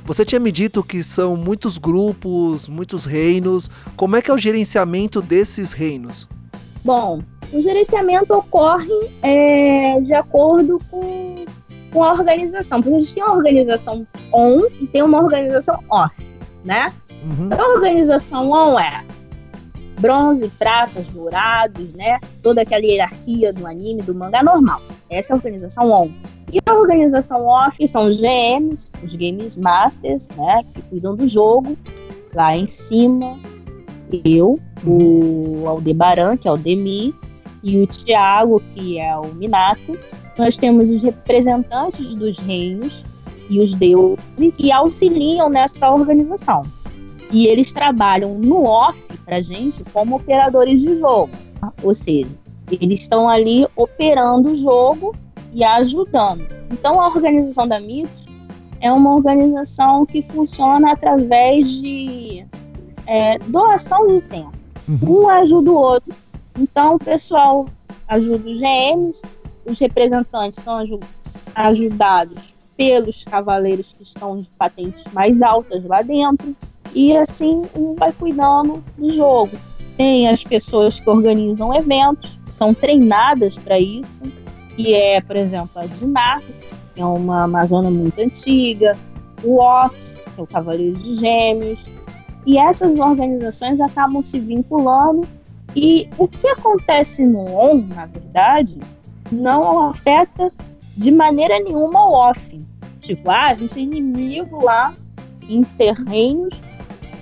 Você tinha me dito que são muitos grupos, muitos reinos. Como é que é o gerenciamento desses reinos? Bom, o gerenciamento ocorre é, de acordo com, com a organização, porque a gente tem uma organização on e tem uma organização off, né? Uhum. Então, a organização on é bronze, pratas, dourados, né? Toda aquela hierarquia do anime, do mangá normal. Essa é a organização on. E a organização off são os GMs, os Games Masters, né? Que cuidam do jogo. Lá em cima, eu, o Aldebaran, que é o Demi, e o Tiago, que é o Minato. Nós temos os representantes dos reinos e os deuses que auxiliam nessa organização. E eles trabalham no off para gente como operadores de jogo. Ou seja, eles estão ali operando o jogo e ajudando. Então a organização da MIT é uma organização que funciona através de é, doação de tempo. Uhum. Um ajuda o outro então, o pessoal ajuda os GMs, os representantes são ajudados pelos cavaleiros que estão de patentes mais altas lá dentro, e assim um vai cuidando do jogo. Tem as pessoas que organizam eventos, são treinadas para isso, e é, por exemplo, a Dinar, que é uma Amazona muito antiga, o Ox, que é o Cavaleiro de Gêmeos, e essas organizações acabam se vinculando e o que acontece no on, na verdade, não afeta de maneira nenhuma o off. Tipo, ah, a gente é inimigo lá em terrenos,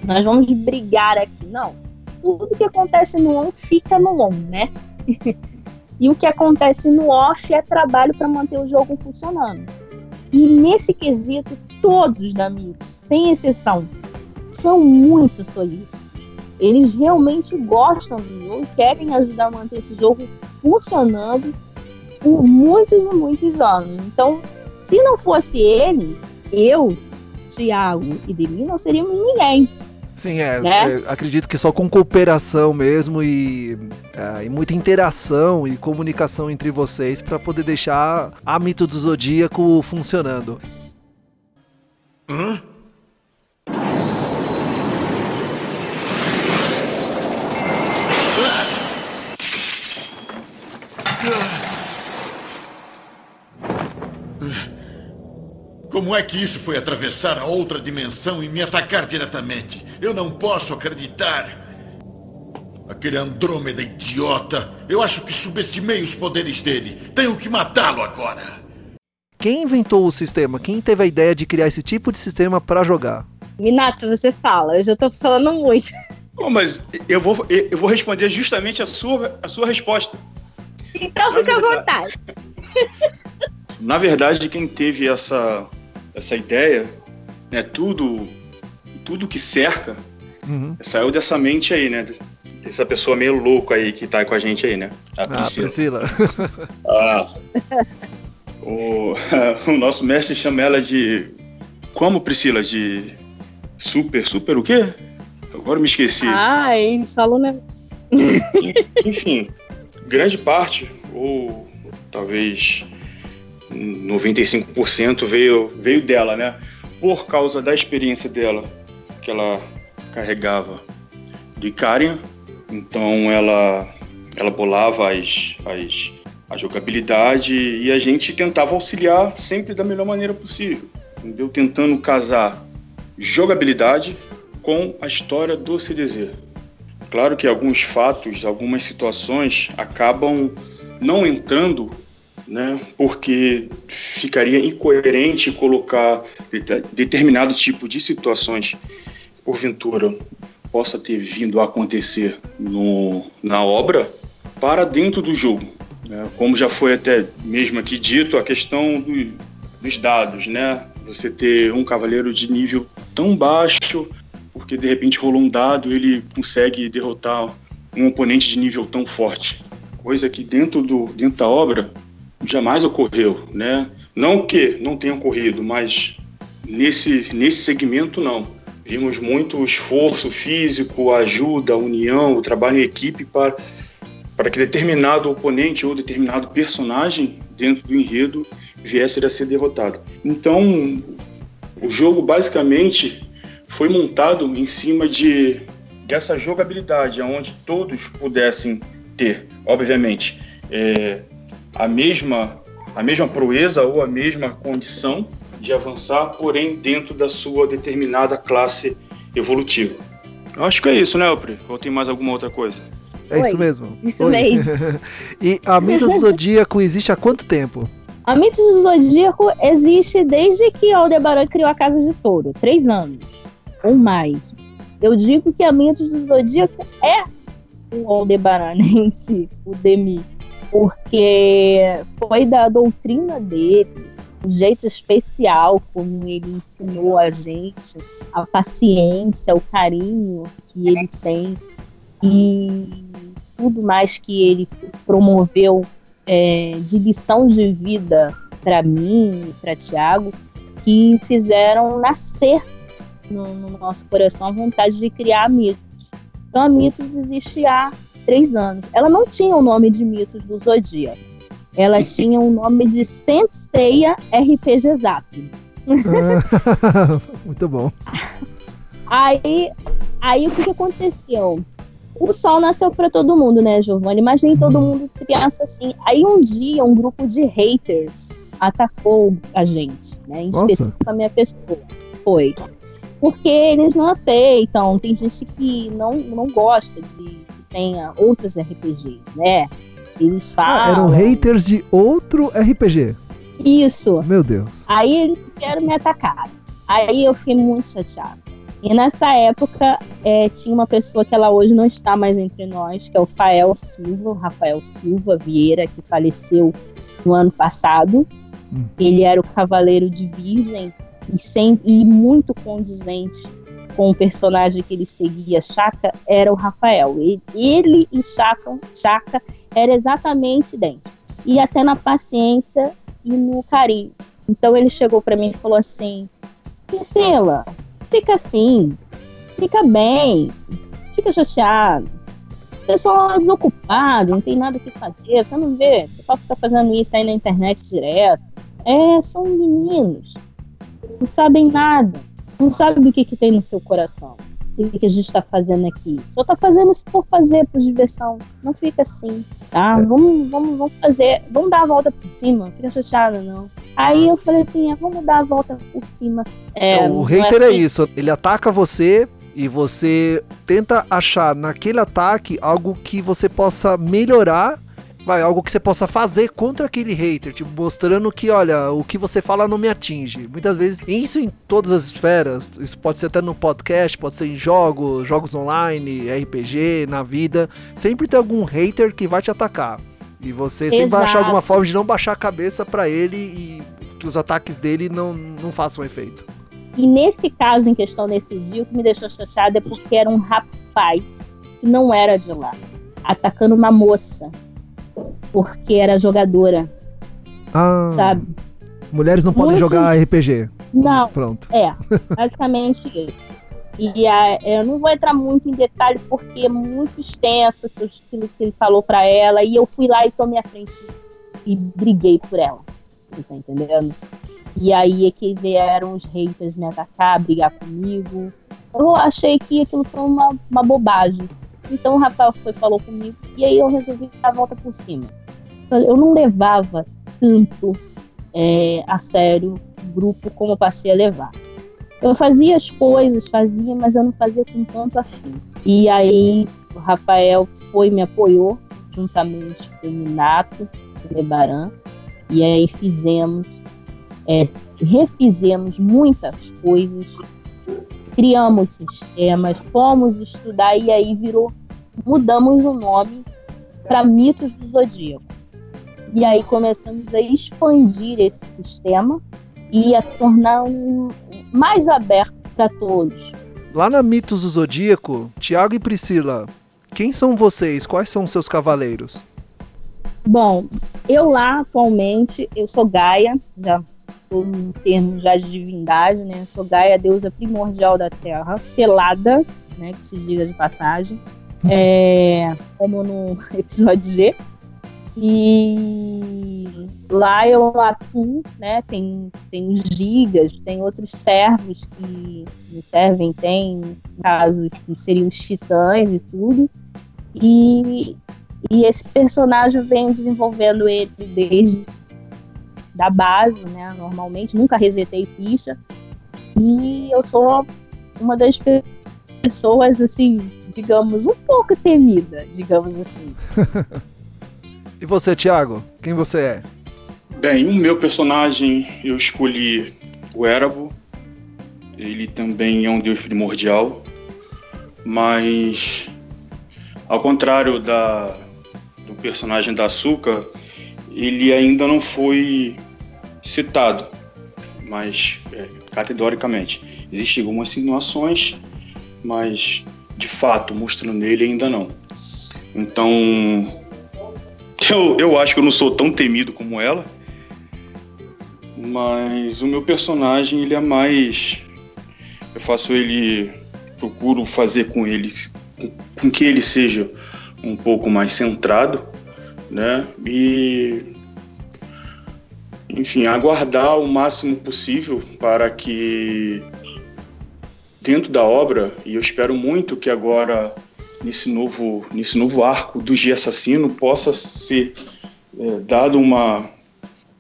nós vamos brigar aqui. Não. Tudo que acontece no on fica no on, né? *laughs* e o que acontece no off é trabalho para manter o jogo funcionando. E nesse quesito, todos da MIT, sem exceção, são muito solícitos eles realmente gostam do jogo e querem ajudar a manter esse jogo funcionando por muitos e muitos anos. Então, se não fosse ele, eu, Thiago e Demi não seríamos ninguém. Sim, é, né? é, acredito que só com cooperação mesmo e, é, e muita interação e comunicação entre vocês para poder deixar a mito do Zodíaco funcionando. Hã? Como é que isso foi atravessar a outra dimensão e me atacar diretamente? Eu não posso acreditar. Aquele Andrômeda idiota. Eu acho que subestimei os poderes dele. Tenho que matá-lo agora. Quem inventou o sistema? Quem teve a ideia de criar esse tipo de sistema para jogar? Minato, você fala. Eu já tô falando muito. Bom, mas eu vou, eu vou responder justamente a sua, a sua resposta. Então fica à vontade. Na verdade, quem teve essa, essa ideia, né, tudo, tudo que cerca, uhum. saiu dessa mente aí, né? Dessa pessoa meio louca aí que tá com a gente aí, né? A ah, Priscila. Ah, Priscila. *laughs* ah, o, *laughs* o nosso mestre chama ela de. Como, Priscila? De super, super o quê? Agora me esqueci. Ah, aluno é... *laughs* Enfim, grande parte, ou talvez 95% veio, veio dela, né? Por causa da experiência dela, que ela carregava de Karen. Então ela, ela bolava as, as, a jogabilidade e a gente tentava auxiliar sempre da melhor maneira possível. Entendeu? Tentando casar jogabilidade com a história do CDZ. Claro que alguns fatos, algumas situações acabam não entrando né? Porque ficaria incoerente colocar determinado tipo de situações porventura possa ter vindo a acontecer no, na obra para dentro do jogo. Né? Como já foi até mesmo aqui dito, a questão do, dos dados, né? Você ter um cavaleiro de nível tão baixo, porque de repente rolou um dado, ele consegue derrotar um oponente de nível tão forte. Coisa que dentro, do, dentro da obra jamais ocorreu, né? Não que não tenha ocorrido, mas nesse, nesse segmento não. Vimos muito esforço físico, ajuda, união, trabalho em equipe para, para que determinado oponente ou determinado personagem dentro do enredo viesse a ser derrotado. Então, o jogo basicamente foi montado em cima de dessa jogabilidade, onde todos pudessem ter, obviamente, é, a mesma, a mesma proeza ou a mesma condição de avançar, porém dentro da sua determinada classe evolutiva. Eu acho que é isso, né, Opri? Ou tem mais alguma outra coisa? É Oi, isso mesmo. Isso Oi. mesmo. *laughs* e a Mitos do Zodíaco existe há quanto tempo? A Mitos do Zodíaco existe desde que Aldebaran criou a Casa de Touro. Três anos ou mais. Eu digo que a Mitos do Zodíaco é o Aldebaran *laughs* em si, o Demi porque foi da doutrina dele, o jeito especial como ele ensinou a gente, a paciência, o carinho que ele tem e tudo mais que ele promoveu é, de lição de vida para mim e para Tiago, que fizeram nascer no, no, nosso coração a vontade de criar mitos. Então, a Mitos existe há três anos. Ela não tinha o nome de Mitos do Zodíaco. Ela *laughs* tinha o nome de Senseia RPG Zap. *laughs* Muito bom. Aí, aí o que, que aconteceu? O sol nasceu para todo mundo, né, Giovanni? Mas nem todo uhum. mundo se pensa assim. Aí um dia um grupo de haters atacou a gente, né? Em Nossa. específico a minha pessoa. Foi. Porque eles não aceitam. Tem gente que não, não gosta de tenha outros RPGs, né? Eles falam. Ah, eram haters de outro RPG. Isso. Meu Deus. Aí eles querem me atacar. Aí eu fiquei muito chateada. E nessa época é, tinha uma pessoa que ela hoje não está mais entre nós, que é o Fael Silva, o Rafael Silva Vieira, que faleceu no ano passado. Hum. Ele era o cavaleiro de Virgem e, sem, e muito condizente com o personagem que ele seguia, Chaka, era o Rafael. Ele, e Chaka, Chaka era exatamente idêntico. E até na paciência e no carinho. Então ele chegou para mim e falou assim: Priscila, fica assim, fica bem, fica chateado. O pessoal é desocupado, não tem nada que fazer, você não vê? O pessoal fica fazendo isso aí na internet direto. É, são meninos, não sabem nada não sabe o que, que tem no seu coração. o que, que a gente está fazendo aqui? Só tá fazendo isso por fazer, por diversão. Não fica assim, tá? Vamos, vamos, vamos fazer, vamos dar a volta por cima, não fica chateada, não. Aí eu falei assim, é, vamos dar a volta por cima. É, o hater é, é assim. é isso, ele ataca você e você tenta achar naquele ataque algo que você possa melhorar vai, algo que você possa fazer contra aquele hater, tipo, mostrando que, olha, o que você fala não me atinge. Muitas vezes, isso em todas as esferas, isso pode ser até no podcast, pode ser em jogos, jogos online, RPG, na vida, sempre tem algum hater que vai te atacar. E você sempre Exato. vai achar alguma forma de não baixar a cabeça para ele e que os ataques dele não, não façam efeito. E nesse caso em questão desse dia, o que me deixou chateada é porque era um rapaz que não era de lá, atacando uma moça porque era jogadora. Ah. Sabe? Mulheres não podem Muito... jogar RPG. Não. Pronto. É, basicamente isso. E a, eu não vou entrar muito em detalhe porque é muito extenso aquilo que ele falou para ela. E eu fui lá e tomei a frente e briguei por ela. Você tá entendendo? E aí é que vieram os haters me atacar, brigar comigo. Eu achei que aquilo foi uma, uma bobagem. Então o Rafael foi falou comigo e aí eu resolvi dar a volta por cima. Eu não levava tanto é, a sério o grupo como eu passei a levar. Eu fazia as coisas, fazia, mas eu não fazia com tanto afim. E aí o Rafael foi me apoiou juntamente com o Minato, o Lebaran, e aí fizemos, é, refizemos muitas coisas criamos sistemas, fomos estudar e aí virou, mudamos o nome para Mitos do Zodíaco. E aí começamos a expandir esse sistema e a tornar um mais aberto para todos. Lá na Mitos do Zodíaco, Tiago e Priscila, quem são vocês? Quais são os seus cavaleiros? Bom, eu lá atualmente, eu sou Gaia, já um termo já de divindade, né? Sou Gaia, deusa primordial da Terra, selada, né? Que se diga de passagem, é, como no *laughs* episódio G. E lá eu atuo, né? Tem, tem os gigas, tem outros servos que me servem, tem casos que seriam os titãs e tudo. E, e esse personagem vem desenvolvendo ele desde da base, né? Normalmente, nunca resetei ficha. E eu sou uma das pessoas, assim, digamos, um pouco temida, digamos assim. *laughs* e você, Thiago? Quem você é? Bem, o meu personagem eu escolhi o Erabo. Ele também é um deus primordial, mas ao contrário da, do personagem da Açúcar, ele ainda não foi citado, mas é, categoricamente. Existem algumas insinuações, mas de fato, mostrando nele ainda não. Então, *laughs* eu, eu acho que eu não sou tão temido como ela, mas o meu personagem ele é mais. Eu faço ele. Procuro fazer com ele. com que ele seja um pouco mais centrado, né? E enfim, aguardar o máximo possível para que dentro da obra, e eu espero muito que agora nesse novo, nesse novo arco do G Assassino possa ser é, dado uma,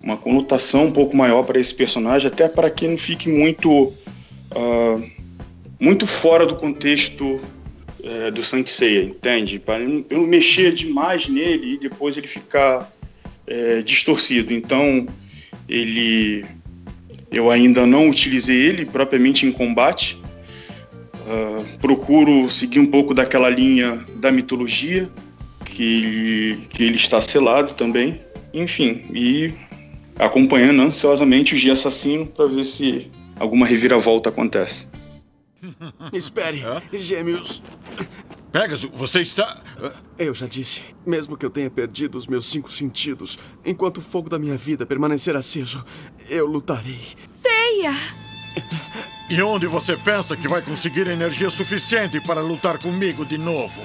uma conotação um pouco maior para esse personagem, até para que não fique muito, uh, muito fora do contexto é, do Saint Seiya, entende? Para eu mexer demais nele e depois ele ficar é, distorcido. Então, ele eu ainda não utilizei ele propriamente em combate. Uh, procuro seguir um pouco daquela linha da mitologia que ele, que ele está selado também. Enfim, e acompanhando ansiosamente o Dia Assassino para ver se alguma reviravolta acontece. Espere, gêmeos. Pegasus, você está. Eu já disse. Mesmo que eu tenha perdido os meus cinco sentidos, enquanto o fogo da minha vida permanecer aceso, eu lutarei. Ceia! E onde você pensa que vai conseguir energia suficiente para lutar comigo de novo?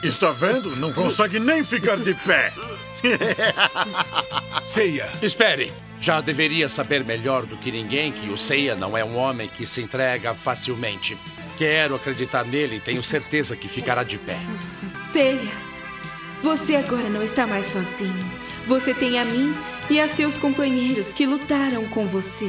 Está vendo? Não consegue nem ficar de pé. *laughs* Ceia, espere. Já deveria saber melhor do que ninguém que o Ceia não é um homem que se entrega facilmente. Quero acreditar nele e tenho certeza que ficará de pé. Ceia, você agora não está mais sozinho. Você tem a mim e a seus companheiros que lutaram com você.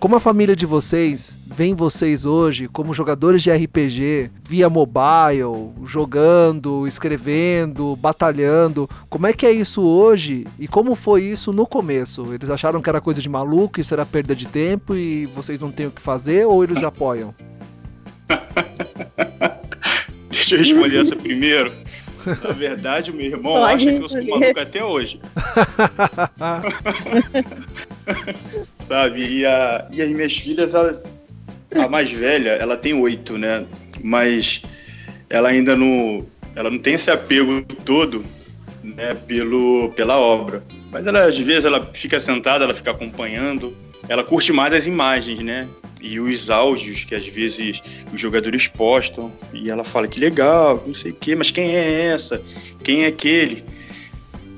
Como a família de vocês vê vocês hoje como jogadores de RPG via mobile, jogando, escrevendo, batalhando, como é que é isso hoje e como foi isso no começo? Eles acharam que era coisa de maluco, isso era perda de tempo e vocês não têm o que fazer ou eles apoiam? *laughs* Deixa eu responder essa primeiro. Na verdade, meu irmão Pode acha que eu sou maluco até hoje. *laughs* Sabe? E, a, e as minhas filhas, ela, a mais velha, ela tem oito, né? Mas ela ainda não, ela não tem esse apego todo, né? Pelo, pela obra. Mas ela, às vezes, ela fica sentada, ela fica acompanhando. Ela curte mais as imagens, né? e os áudios que às vezes os jogadores postam e ela fala que legal, não sei o que, mas quem é essa? Quem é aquele?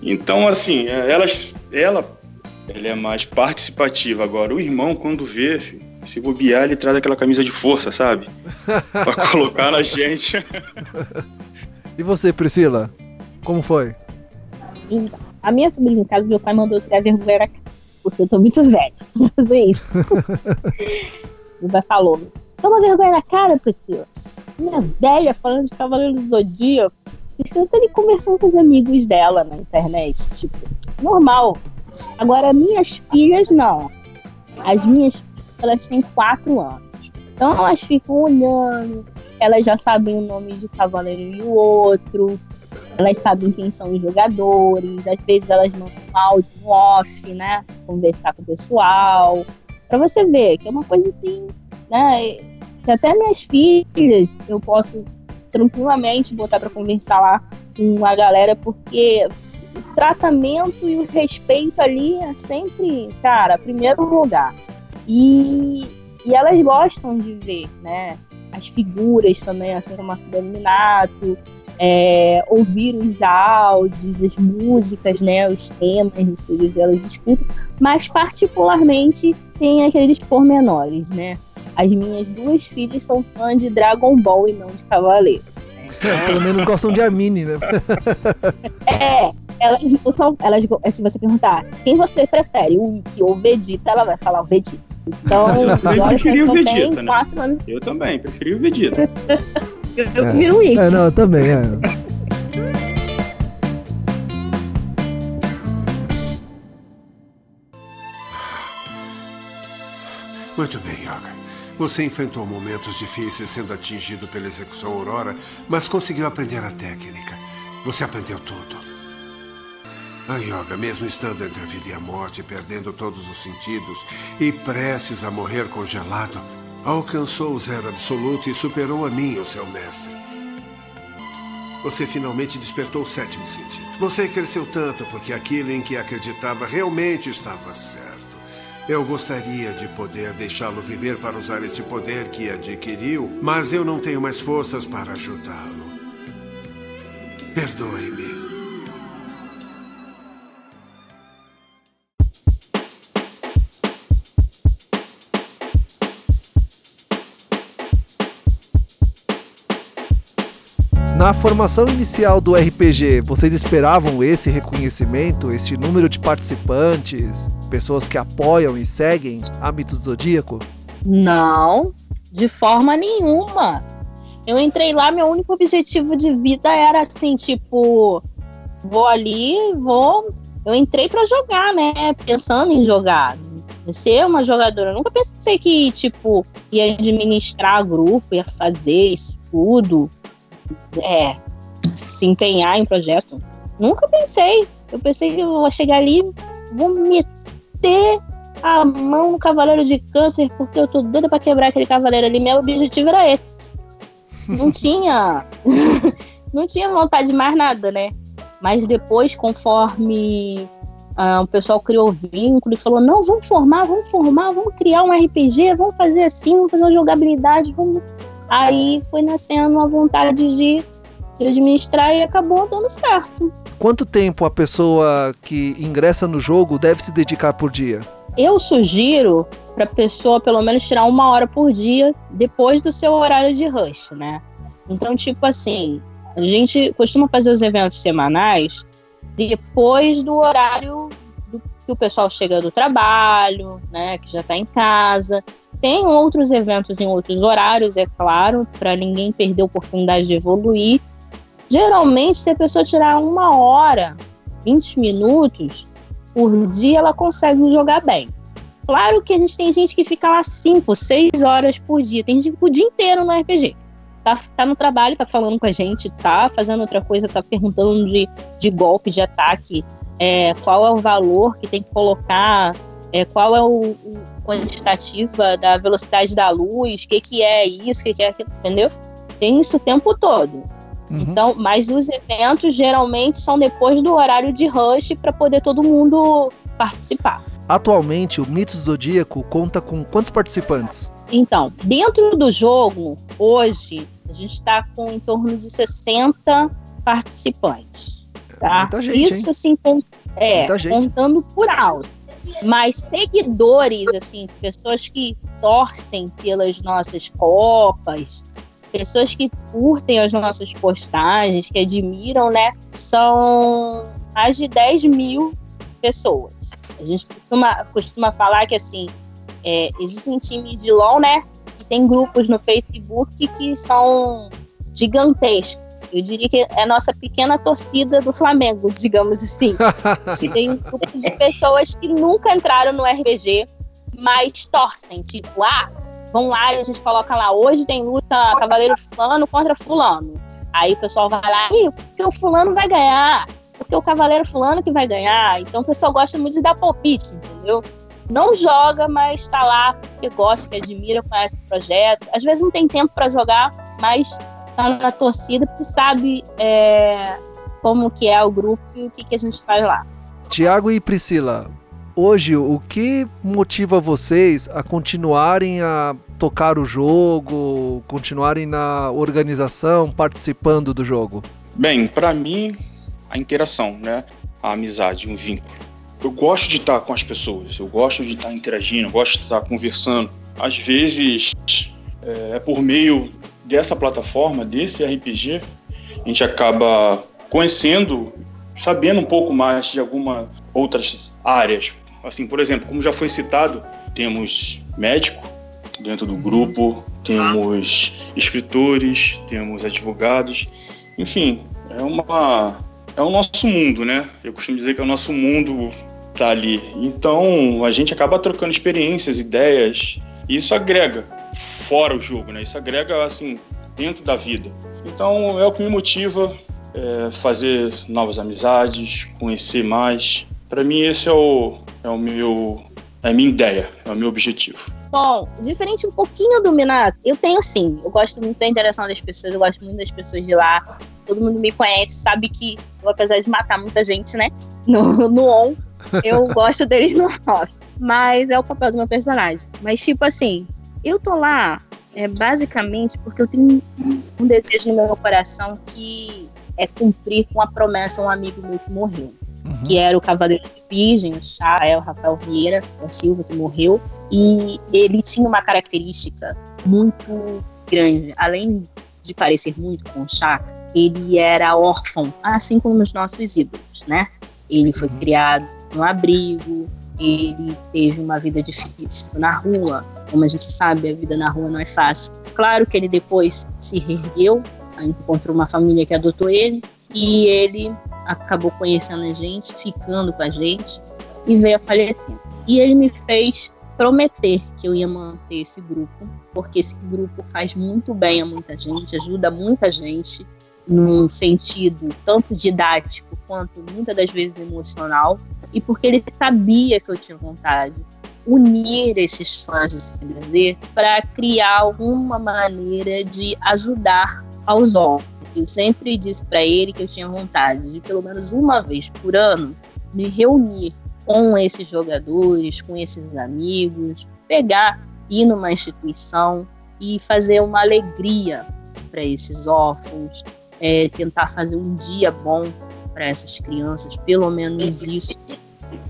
Então, assim, ela, ela, ela é mais participativa. Agora, o irmão, quando vê, filho, se bobear, ele traz aquela camisa de força, sabe? *laughs* pra colocar na gente. e você, Priscila? Como foi? A minha família, em casa, meu pai mandou criar vergonha porque eu tô muito velho *laughs* pra fazer isso. *laughs* Pai falou: toma vergonha na cara, Priscila. Minha velha falando de Cavaleiro do Zodíaco. Priscila tá ali conversando com os amigos dela na internet. Tipo, normal. Agora, minhas filhas, não. As minhas elas têm quatro anos. Então elas ficam olhando, elas já sabem o nome de cavaleiro e o outro, elas sabem quem são os jogadores, às vezes elas não áudio no off, né? Conversar com o pessoal. Pra você ver que é uma coisa assim, né? Que até minhas filhas eu posso tranquilamente botar para conversar lá com a galera, porque o tratamento e o respeito ali é sempre, cara, primeiro lugar. E, e elas gostam de ver, né? as figuras também, assim como a Fida Minato, é, ouvir os áudios, as músicas, né, os temas dos filhos delas escutam, mas particularmente tem aqueles pormenores, né? As minhas duas filhas são fãs de Dragon Ball e não de Cavaleiro. É, pelo menos gostam de Armini, né? é, elas são, elas, se você perguntar quem você prefere, o Ikki ou o Vegeta, ela vai falar o Vegeta. Então, eu preferi o Vegeta, né? Anos. Eu também, preferi o Vegeta. eu, eu é. prefiro o Ikki. É, não, eu também, é. Muito bem, Yoga. Você enfrentou momentos difíceis sendo atingido pela execução Aurora, mas conseguiu aprender a técnica. Você aprendeu tudo. A Yoga, mesmo estando entre a vida e a morte, perdendo todos os sentidos e prestes a morrer congelado, alcançou o zero absoluto e superou a mim, o seu mestre. Você finalmente despertou o sétimo sentido. Você cresceu tanto porque aquilo em que acreditava realmente estava certo. Eu gostaria de poder deixá-lo viver para usar esse poder que adquiriu, mas eu não tenho mais forças para ajudá-lo. Perdoe-me. Na formação inicial do RPG, vocês esperavam esse reconhecimento, esse número de participantes, pessoas que apoiam e seguem Hábitos do Zodíaco? Não, de forma nenhuma. Eu entrei lá, meu único objetivo de vida era assim, tipo, vou ali, vou. Eu entrei para jogar, né? Pensando em jogar. Ser uma jogadora. Eu nunca pensei que, tipo, ia administrar grupo, ia fazer isso tudo é, se empenhar em projeto. Nunca pensei. Eu pensei que eu vou chegar ali, vou meter a mão no cavaleiro de câncer, porque eu tô doida pra quebrar aquele cavaleiro ali. Meu objetivo era esse. Não *laughs* tinha. *laughs* não tinha vontade de mais nada, né? Mas depois, conforme ah, o pessoal criou vínculo e falou: não, vamos formar, vamos formar, vamos criar um RPG, vamos fazer assim, vamos fazer uma jogabilidade, vamos Aí foi nascendo uma vontade de, de administrar e acabou dando certo. Quanto tempo a pessoa que ingressa no jogo deve se dedicar por dia? Eu sugiro para pessoa pelo menos tirar uma hora por dia depois do seu horário de rush, né? Então, tipo assim, a gente costuma fazer os eventos semanais depois do horário do, que o pessoal chega do trabalho, né? Que já está em casa. Tem outros eventos em outros horários, é claro, para ninguém perder a oportunidade de evoluir. Geralmente, se a pessoa tirar uma hora, 20 minutos por dia, ela consegue jogar bem. Claro que a gente tem gente que fica lá 5, 6 horas por dia. Tem gente que fica o dia inteiro no RPG. Tá, tá no trabalho, tá falando com a gente, tá fazendo outra coisa, tá perguntando de, de golpe, de ataque, é, qual é o valor que tem que colocar, é, qual é o, o quantitativa da velocidade da luz, o que, que é isso, o que, que é aquilo, entendeu? Tem isso o tempo todo. Uhum. Então, mas os eventos geralmente são depois do horário de rush para poder todo mundo participar. Atualmente, o Mitos do Zodíaco conta com quantos participantes? Então, dentro do jogo, hoje, a gente está com em torno de 60 participantes. Tá? Muita gente, Isso, assim, com, é, contando por alto. Mas seguidores, assim, pessoas que torcem pelas nossas copas, pessoas que curtem as nossas postagens, que admiram, né? São mais de 10 mil pessoas. A gente costuma, costuma falar que, assim, é, existem times de LOL, né? E tem grupos no Facebook que são gigantescos. Eu diria que é a nossa pequena torcida do Flamengo, digamos assim. *laughs* tem um grupo de pessoas que nunca entraram no RPG, mas torcem. Tipo, ah, vão lá e a gente coloca lá, hoje tem luta Cavaleiro Fulano contra Fulano. Aí o pessoal vai lá, Ih, porque o fulano vai ganhar, porque o Cavaleiro Fulano que vai ganhar. Então o pessoal gosta muito de dar palpite, entendeu? Não joga, mas tá lá porque gosta, que admira, conhece o projeto. Às vezes não tem tempo para jogar, mas tá na torcida porque sabe é, como que é o grupo e o que, que a gente faz lá. Tiago e Priscila, hoje o que motiva vocês a continuarem a tocar o jogo, continuarem na organização, participando do jogo? Bem, para mim a interação, né? A amizade, um vínculo. Eu gosto de estar com as pessoas, eu gosto de estar interagindo, eu gosto de estar conversando. Às vezes é, é por meio dessa plataforma, desse RPG, a gente acaba conhecendo, sabendo um pouco mais de algumas outras áreas. Assim, por exemplo, como já foi citado, temos médico dentro do grupo, temos escritores, temos advogados, enfim, é uma é o nosso mundo, né? Eu costumo dizer que é o nosso mundo tá ali. Então, a gente acaba trocando experiências, ideias, e isso agrega fora o jogo, né? Isso agrega, assim, dentro da vida. Então, é o que me motiva é, fazer novas amizades, conhecer mais. Para mim, esse é o, é o meu é a minha ideia, é o meu objetivo. Bom, diferente um pouquinho do Minato, eu tenho sim. Eu gosto muito da interação das pessoas, eu gosto muito das pessoas de lá. Todo mundo me conhece, sabe que apesar de matar muita gente, né, no, no on, eu gosto deles no off. Mas é o papel do meu personagem. Mas, tipo assim, eu tô lá é, basicamente porque eu tenho um desejo no meu coração que é cumprir com a promessa um amigo meu que morreu uhum. que era o Cavaleiro de Virgem, o Chá, o Rafael Vieira da Silva, que morreu. E ele tinha uma característica muito grande. Além de parecer muito com o Chá, ele era órfão, assim como os nossos ídolos, né? Ele foi uhum. criado no abrigo, ele teve uma vida difícil na rua. Como a gente sabe, a vida na rua não é fácil. Claro que ele depois se reergueu, encontrou uma família que adotou ele e ele acabou conhecendo a gente, ficando com a gente e veio a falecer. E ele me fez prometer que eu ia manter esse grupo, porque esse grupo faz muito bem a muita gente, ajuda muita gente num sentido tanto didático quanto muitas das vezes emocional, e porque ele sabia que eu tinha vontade. Unir esses fãs de CDZ para criar alguma maneira de ajudar aos homens eu sempre disse para ele que eu tinha vontade de, pelo menos uma vez por ano, me reunir com esses jogadores, com esses amigos, pegar, ir numa instituição e fazer uma alegria para esses órfãos, é, tentar fazer um dia bom para essas crianças, pelo menos isso,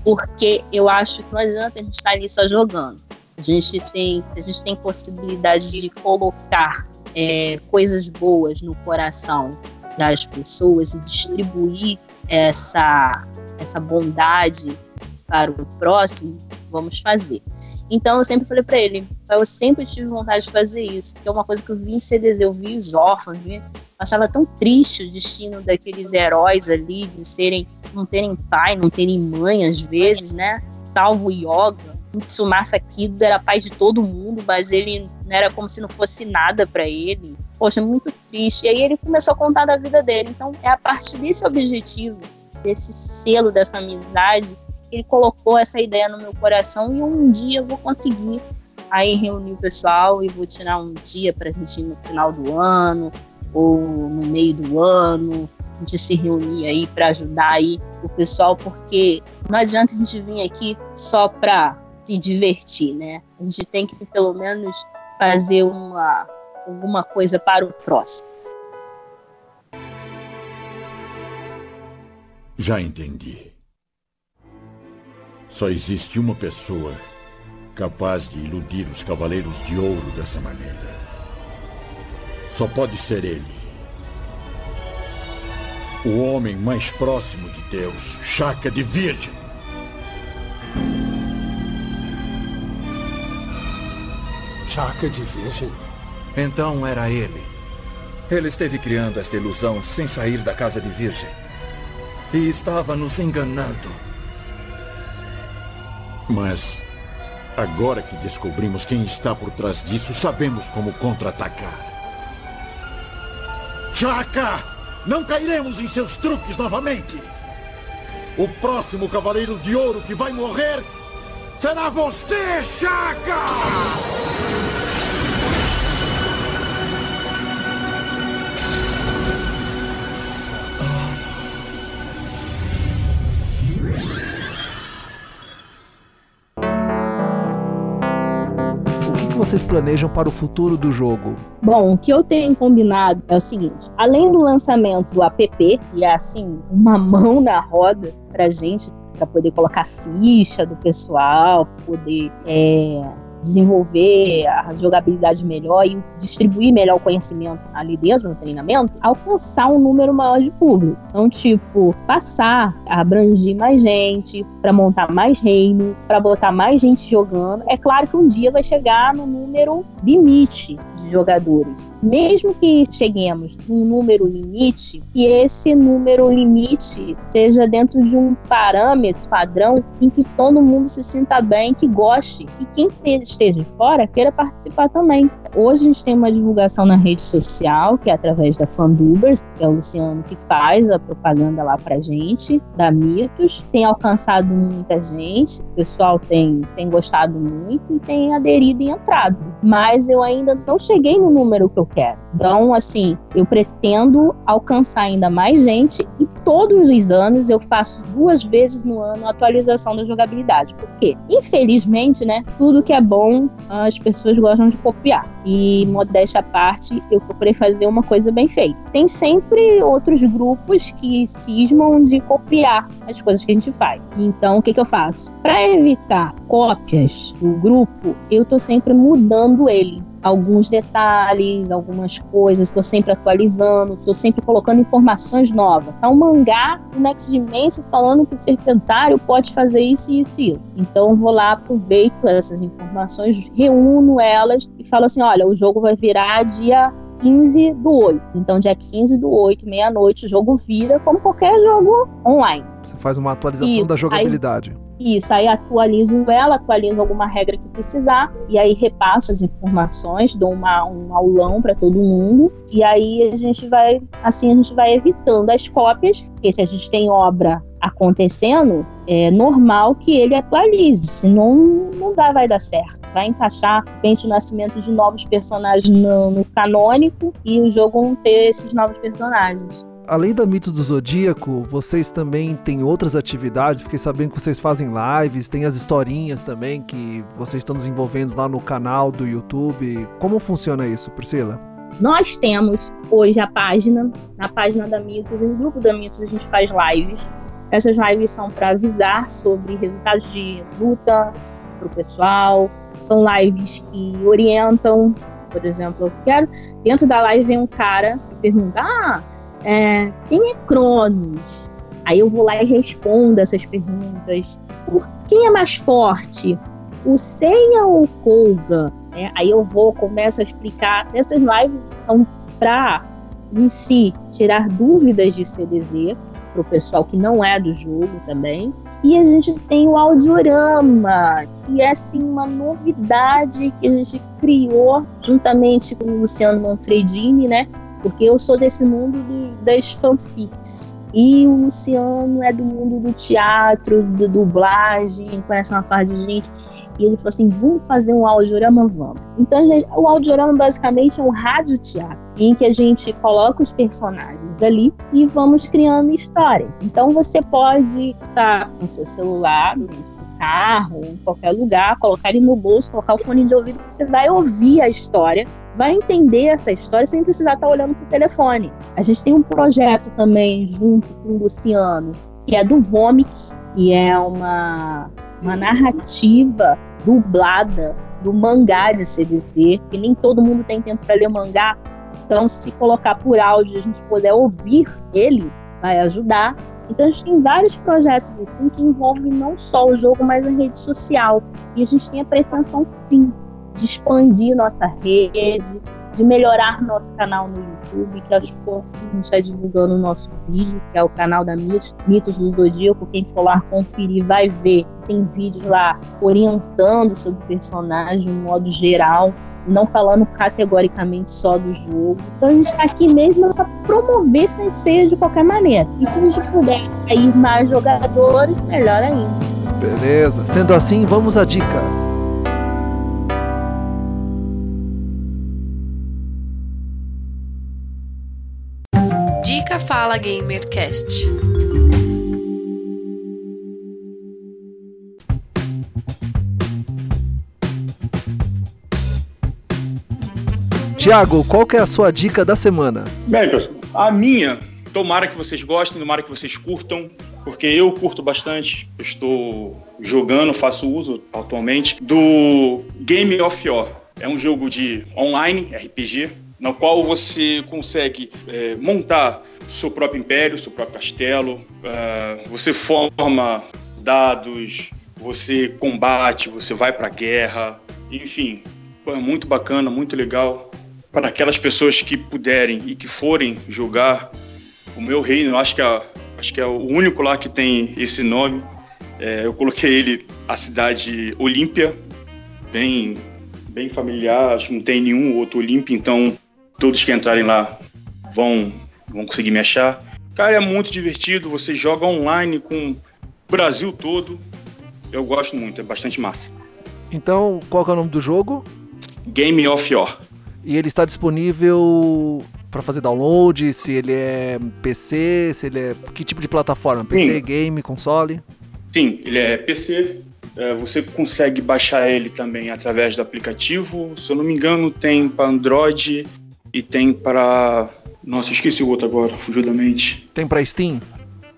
porque eu acho que não adianta a gente estar ali só jogando. a gente tem, a gente tem possibilidade de colocar é, coisas boas no coração das pessoas e distribuir essa, essa bondade para o próximo, vamos fazer. Então eu sempre falei para ele, eu sempre tive vontade de fazer isso, que é uma coisa que eu vi em CDZ, eu vi os órfãos, vi, achava tão triste o destino daqueles heróis ali, de serem, não terem pai, não terem mãe às vezes, né? Salvo Yoga, Tsumasa Kido era pai de todo mundo, mas ele não era como se não fosse nada para ele. Poxa, muito triste. E aí ele começou a contar da vida dele. Então é a partir desse objetivo, desse selo, dessa amizade, ele colocou essa ideia no meu coração e um dia eu vou conseguir aí reunir o pessoal e vou tirar um dia para a gente ir no final do ano ou no meio do ano, gente se reunir aí para ajudar aí o pessoal, porque não adianta a gente vir aqui só para se divertir, né? A gente tem que pelo menos fazer uma alguma coisa para o próximo. Já entendi. Só existe uma pessoa capaz de iludir os Cavaleiros de Ouro dessa maneira. Só pode ser ele. O homem mais próximo de Deus, Chaka de Virgem. Chaka de Virgem? Então era ele. Ele esteve criando esta ilusão sem sair da casa de Virgem. E estava nos enganando. Mas agora que descobrimos quem está por trás disso, sabemos como contra-atacar. Chaka! Não cairemos em seus truques novamente! O próximo Cavaleiro de Ouro que vai morrer será você, Chaka! Vocês planejam para o futuro do jogo? Bom, o que eu tenho combinado é o seguinte: além do lançamento do app, que é assim, uma *laughs* mão na roda pra gente, para poder colocar ficha do pessoal, poder é, desenvolver a jogabilidade melhor e distribuir melhor o conhecimento ali dentro no treinamento, alcançar um número maior de público. Então, tipo, passar a abranger mais gente, para montar mais reino, para botar mais gente jogando. É claro que um dia vai chegar no número limite de jogadores. Mesmo que cheguemos num número limite, que esse número limite seja dentro de um parâmetro, padrão, em que todo mundo se sinta bem, que goste. E quem esteja fora queira participar também. Hoje a gente tem uma divulgação na rede social, que é através da Fandubers, que é o Luciano que faz a propaganda lá pra gente, da Mitos. Tem alcançado muita gente, o pessoal tem, tem gostado muito e tem aderido e entrado. Mas eu ainda não cheguei no número que eu quero. Então, assim, eu pretendo alcançar ainda mais gente e todos os anos eu faço duas vezes no ano a atualização da jogabilidade. Por quê? Infelizmente, né, tudo que é bom as pessoas gostam de copiar. E, modéstia à parte, eu procurei fazer uma coisa bem feita. Tem sempre outros grupos que cismam de copiar as coisas que a gente faz. Então, o que, que eu faço? Para evitar cópias do grupo, eu tô sempre mudando ele alguns detalhes, algumas coisas, estou sempre atualizando, estou sempre colocando informações novas. Tá um mangá do Next Dimension falando que o Serpentário pode fazer isso e isso e isso. Então eu vou lá, aproveito essas informações, reúno elas e falo assim, olha, o jogo vai virar dia 15 do 8. Então, dia 15 do 8, meia-noite, o jogo vira como qualquer jogo online. Você faz uma atualização da jogabilidade. Aí, isso, aí atualizo ela, atualizo alguma regra que precisar, e aí repasso as informações, dou uma, um aulão para todo mundo, e aí a gente vai, assim, a gente vai evitando as cópias, porque se a gente tem obra acontecendo, é normal que ele atualize, senão não dá, vai dar certo. Vai encaixar repente, o nascimento de novos personagens no, no canônico e o jogo não ter esses novos personagens além da Mito do Zodíaco, vocês também têm outras atividades. Fiquei sabendo que vocês fazem lives, tem as historinhas também que vocês estão desenvolvendo lá no canal do YouTube. Como funciona isso, Priscila? Nós temos hoje a página, na página da Mitos, no grupo da Mitos a gente faz lives. Essas lives são para avisar sobre resultados de luta para o pessoal, São lives que orientam, por exemplo, eu quero. Dentro da live vem um cara e pergunta: Ah, é, quem é Cronos? Aí eu vou lá e respondo essas perguntas. Por quem é mais forte? O Seiya ou o Koga? É, aí eu vou, começo a explicar. Essas lives são para, em si, tirar dúvidas de CDZ para o pessoal que não é do jogo também. E a gente tem o audiorama, que é assim uma novidade que a gente criou juntamente com o Luciano Manfredini, né? Porque eu sou desse mundo de, das fanfics. E o Luciano é do mundo do teatro, da dublagem, conhece uma parte de gente. E ele falou assim: vamos fazer um audiorama? Vamos. Então, o audiorama basicamente é um radioteatro, em que a gente coloca os personagens ali e vamos criando história. Então, você pode estar com seu celular, carro, em qualquer lugar, colocar ele no bolso, colocar o fone de ouvido, você vai ouvir a história vai entender essa história sem precisar estar olhando para o telefone. A gente tem um projeto também junto com o Luciano, que é do Vomit, que é uma, uma narrativa dublada do mangá de CDZ, que nem todo mundo tem tempo para ler mangá. Então, se colocar por áudio a gente puder ouvir ele, vai ajudar. Então, a gente tem vários projetos assim que envolvem não só o jogo, mas a rede social. E a gente tem a pretensão, sim, de expandir nossa rede, de melhorar nosso canal no YouTube, que aos poucos a gente está divulgando o nosso vídeo, que é o canal da Mitos, Mitos do Zodíaco. Quem for lá conferir vai ver. Tem vídeos lá orientando sobre o personagem de um modo geral, não falando categoricamente só do jogo. Então a gente está aqui mesmo para promover Sensei de qualquer maneira. E se a gente puder ir mais jogadores, melhor ainda. Beleza. Sendo assim, vamos à dica. Dica Fala Gamercast. Tiago, qual que é a sua dica da semana? Bem, pessoal, a minha, tomara que vocês gostem, tomara que vocês curtam, porque eu curto bastante. Estou jogando, faço uso atualmente do Game of War. É um jogo de online, RPG, na qual você consegue é, montar seu próprio império, seu próprio castelo, uh, você forma dados, você combate, você vai para guerra, enfim, é muito bacana, muito legal para aquelas pessoas que puderem e que forem jogar o meu reino. Acho que é, acho que é o único lá que tem esse nome. É, eu coloquei ele a cidade Olímpia, bem bem familiar. Acho que não tem nenhum outro Olímpia, então todos que entrarem lá vão, vão conseguir me achar. Cara, é muito divertido, você joga online com o Brasil todo. Eu gosto muito, é bastante massa. Então, qual é o nome do jogo? Game of War. E ele está disponível para fazer download, se ele é PC, se ele é que tipo de plataforma? PC, Sim. game, console? Sim, ele é PC. É, você consegue baixar ele também através do aplicativo. Se eu não me engano, tem para Android e tem para. Nossa, esqueci o outro agora, fugiu da mente. Tem para Steam?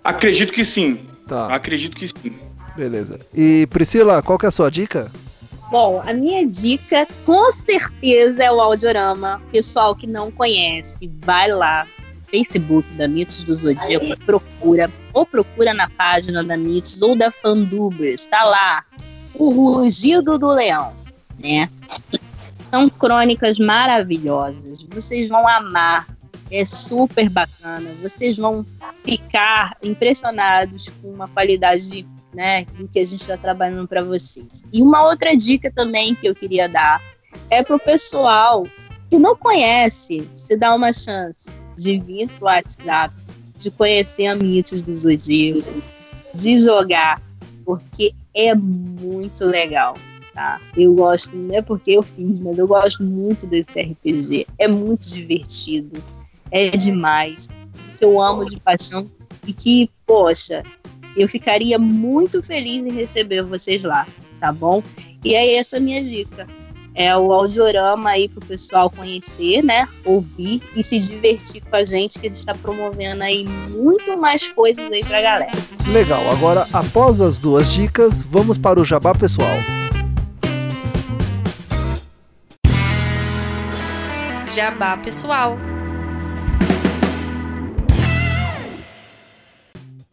Acredito que sim. Tá. Acredito que sim. Beleza. E Priscila, qual que é a sua dica? Bom, a minha dica com certeza é o Audiorama. Pessoal que não conhece, vai lá. Facebook da Mitos do Zodíaco, procura. Ou procura na página da Mitos ou da Fandubers. Tá lá. O Rugido do Leão, né? São crônicas maravilhosas. Vocês vão amar. É super bacana. Vocês vão ficar impressionados com uma qualidade né, do que a gente está trabalhando para vocês. E uma outra dica também que eu queria dar é para o pessoal que não conhece, se dá uma chance de vir para o WhatsApp, de conhecer a Mitos do Zodíaco, de jogar, porque é muito legal tá? Eu gosto, não é porque eu fiz, mas eu gosto muito desse RPG. É muito divertido, é demais. Eu amo de paixão e que, poxa, eu ficaria muito feliz em receber vocês lá, tá bom? E é essa minha dica. É o audiorama aí para o pessoal conhecer, né? Ouvir e se divertir com a gente, que a gente está promovendo aí muito mais coisas aí para a galera. Legal, agora após as duas dicas, vamos para o jabá pessoal. Jabá pessoal.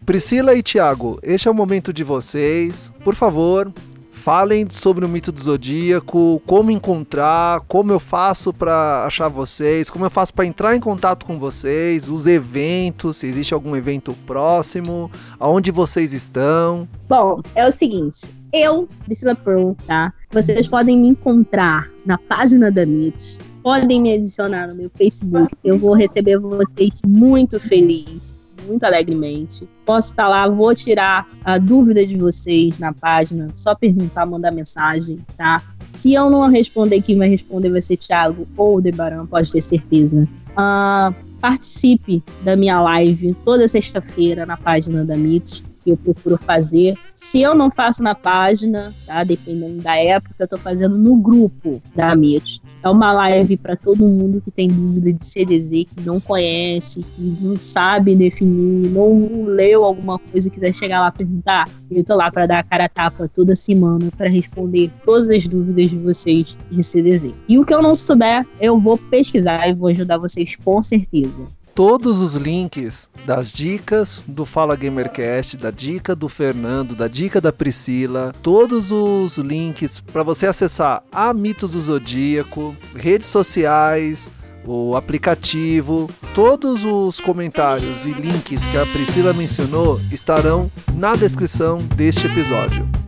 Priscila e Tiago, este é o momento de vocês. Por favor, falem sobre o mito do zodíaco, como encontrar, como eu faço para achar vocês, como eu faço para entrar em contato com vocês, os eventos, se existe algum evento próximo, aonde vocês estão. Bom, é o seguinte, eu, Priscila Pearl, tá? Vocês podem me encontrar na página da Mitos, podem me adicionar no meu Facebook, eu vou receber vocês muito feliz muito alegremente. Posso estar lá, vou tirar a dúvida de vocês na página, só perguntar, mandar mensagem, tá? Se eu não responder, quem vai responder vai ser Thiago ou o Debaran, pode ter certeza. Uh, participe da minha live toda sexta-feira na página da MIT que eu procuro fazer. Se eu não faço na página, tá? Dependendo da época, eu tô fazendo no grupo da Amigos. É uma live para todo mundo que tem dúvida de CDZ, que não conhece, que não sabe definir, não leu alguma coisa e quiser chegar lá perguntar. Eu tô lá para dar a cara a tapa toda semana para responder todas as dúvidas de vocês de CDZ. E o que eu não souber, eu vou pesquisar e vou ajudar vocês com certeza todos os links das dicas do Fala Gamercast, da dica do Fernando, da dica da Priscila, todos os links para você acessar a Mitos do Zodíaco, redes sociais, o aplicativo, todos os comentários e links que a Priscila mencionou estarão na descrição deste episódio.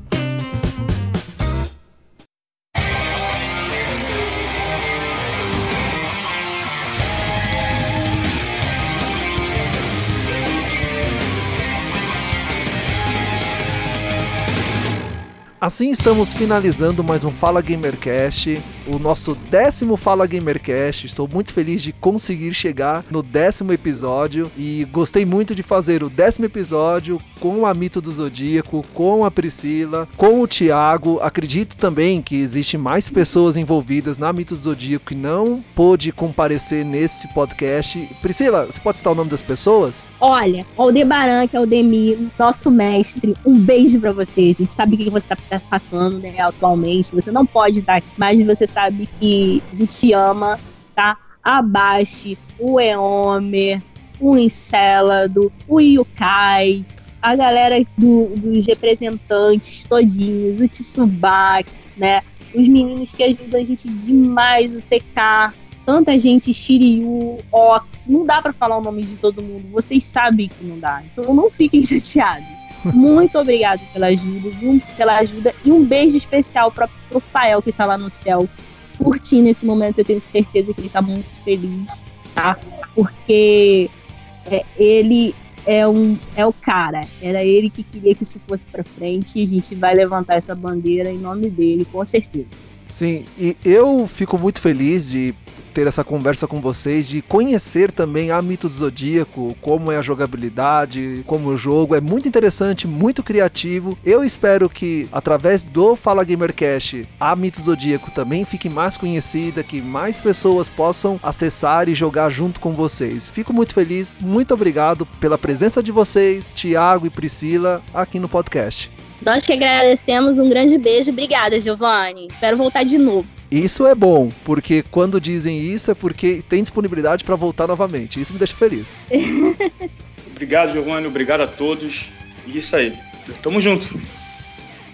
Assim estamos finalizando mais um Fala Gamercast, o nosso décimo Fala Gamercast. Estou muito feliz de conseguir chegar no décimo episódio e gostei muito de fazer o décimo episódio com a Mito do Zodíaco, com a Priscila, com o Thiago. Acredito também que existe mais pessoas envolvidas na Mito do Zodíaco que não pôde comparecer nesse podcast. Priscila, você pode citar o nome das pessoas? Olha, o Aldebaran, que é o Demir, nosso mestre. Um beijo para você. A gente sabe que você tá está passando né, atualmente. Você não pode estar aqui, mas você sabe que a gente te ama, tá? Abaixo o Eomer, o Encélado, o Yukai, a galera do, dos representantes todinhos, o Tsubaki, né? Os meninos que ajudam a gente demais, o TK, tanta gente, Shiryu, Ox, não dá para falar o nome de todo mundo, vocês sabem que não dá, então não fiquem *laughs* chateados. Muito obrigado pela ajuda, pela ajuda e um beijo especial para o Fael que está lá no céu, curtindo esse momento. Eu tenho certeza que ele está muito feliz, tá? Porque é, ele é um é o cara. Era ele que queria que isso fosse para frente e a gente vai levantar essa bandeira em nome dele, com certeza. Sim, e eu fico muito feliz de ter essa conversa com vocês, de conhecer também a Mito do Zodíaco, como é a jogabilidade, como o jogo. É muito interessante, muito criativo. Eu espero que, através do Fala Gamercast, a Mito do Zodíaco também fique mais conhecida, que mais pessoas possam acessar e jogar junto com vocês. Fico muito feliz, muito obrigado pela presença de vocês, Tiago e Priscila, aqui no podcast. Nós que agradecemos, um grande beijo. Obrigada, Giovanni. Espero voltar de novo. Isso é bom, porque quando dizem isso é porque tem disponibilidade para voltar novamente. Isso me deixa feliz. *laughs* obrigado, Giovanni. Obrigado a todos. E isso aí. Tamo junto.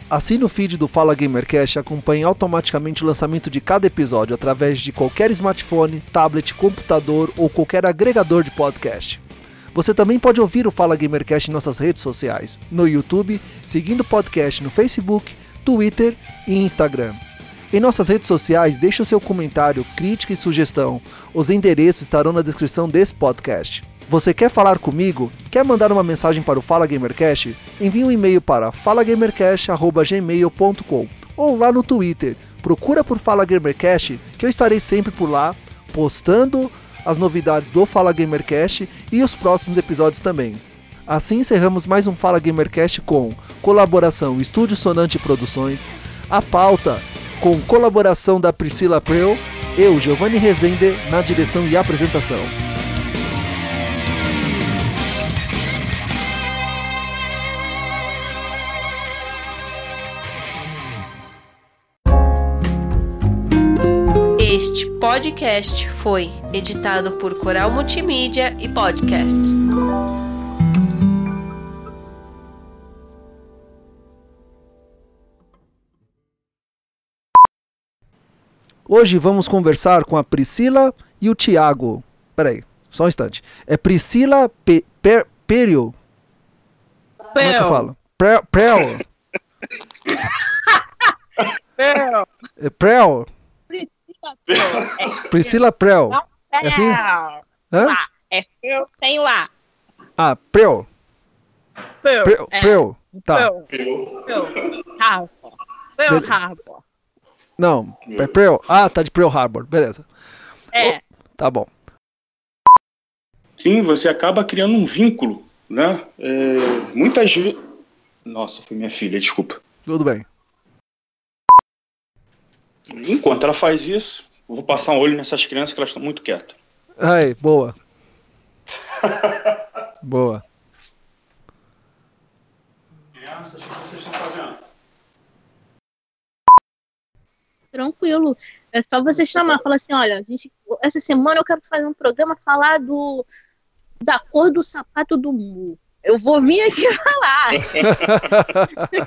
Assine o feed do Fala Gamercast e acompanhe automaticamente o lançamento de cada episódio através de qualquer smartphone, tablet, computador ou qualquer agregador de podcast. Você também pode ouvir o Fala Gamercast em nossas redes sociais, no YouTube, seguindo o podcast no Facebook, Twitter e Instagram. Em nossas redes sociais, deixe o seu comentário, crítica e sugestão. Os endereços estarão na descrição desse podcast. Você quer falar comigo? Quer mandar uma mensagem para o Fala Gamercast? Envie um e-mail para falagamercast@gmail.com ou lá no Twitter. Procura por Fala Gamercast que eu estarei sempre por lá postando as novidades do Fala Gamercast e os próximos episódios também. Assim encerramos mais um Fala Gamercast com colaboração Estúdio Sonante Produções, a pauta com colaboração da Priscila Preu, eu, Giovanni Rezende, na direção e apresentação. Este podcast foi editado por Coral Multimídia e Podcast. Hoje vamos conversar com a Priscila e o Tiago. Peraí, só um instante. É Priscila Pe per Perio. Como é que eu falo? Prel. Prel. *laughs* Prel. É Prel. Priscila Prel. É assim? Hã? Lá. É eu tenho lá. Ah, Prel. Prel. Prel. É. Prel. Tá. Prel. Prel. Prel Harbor. Não, é Prel. Ah, tá de Prel Harbor. Beleza. É. Tá bom. Sim, você acaba criando um vínculo, né? É, muitas vezes. Nossa, foi minha filha, desculpa. Tudo bem. Enquanto ela faz isso, eu vou passar um olho nessas crianças que elas estão muito quietas. Aí, boa. *laughs* boa. Crianças, que vocês estão fazendo? Tranquilo. É só você chamar, falar assim, olha, a gente, essa semana eu quero fazer um programa falar do da cor do sapato do Mu. Eu vou vir aqui *laughs* falar. *laughs*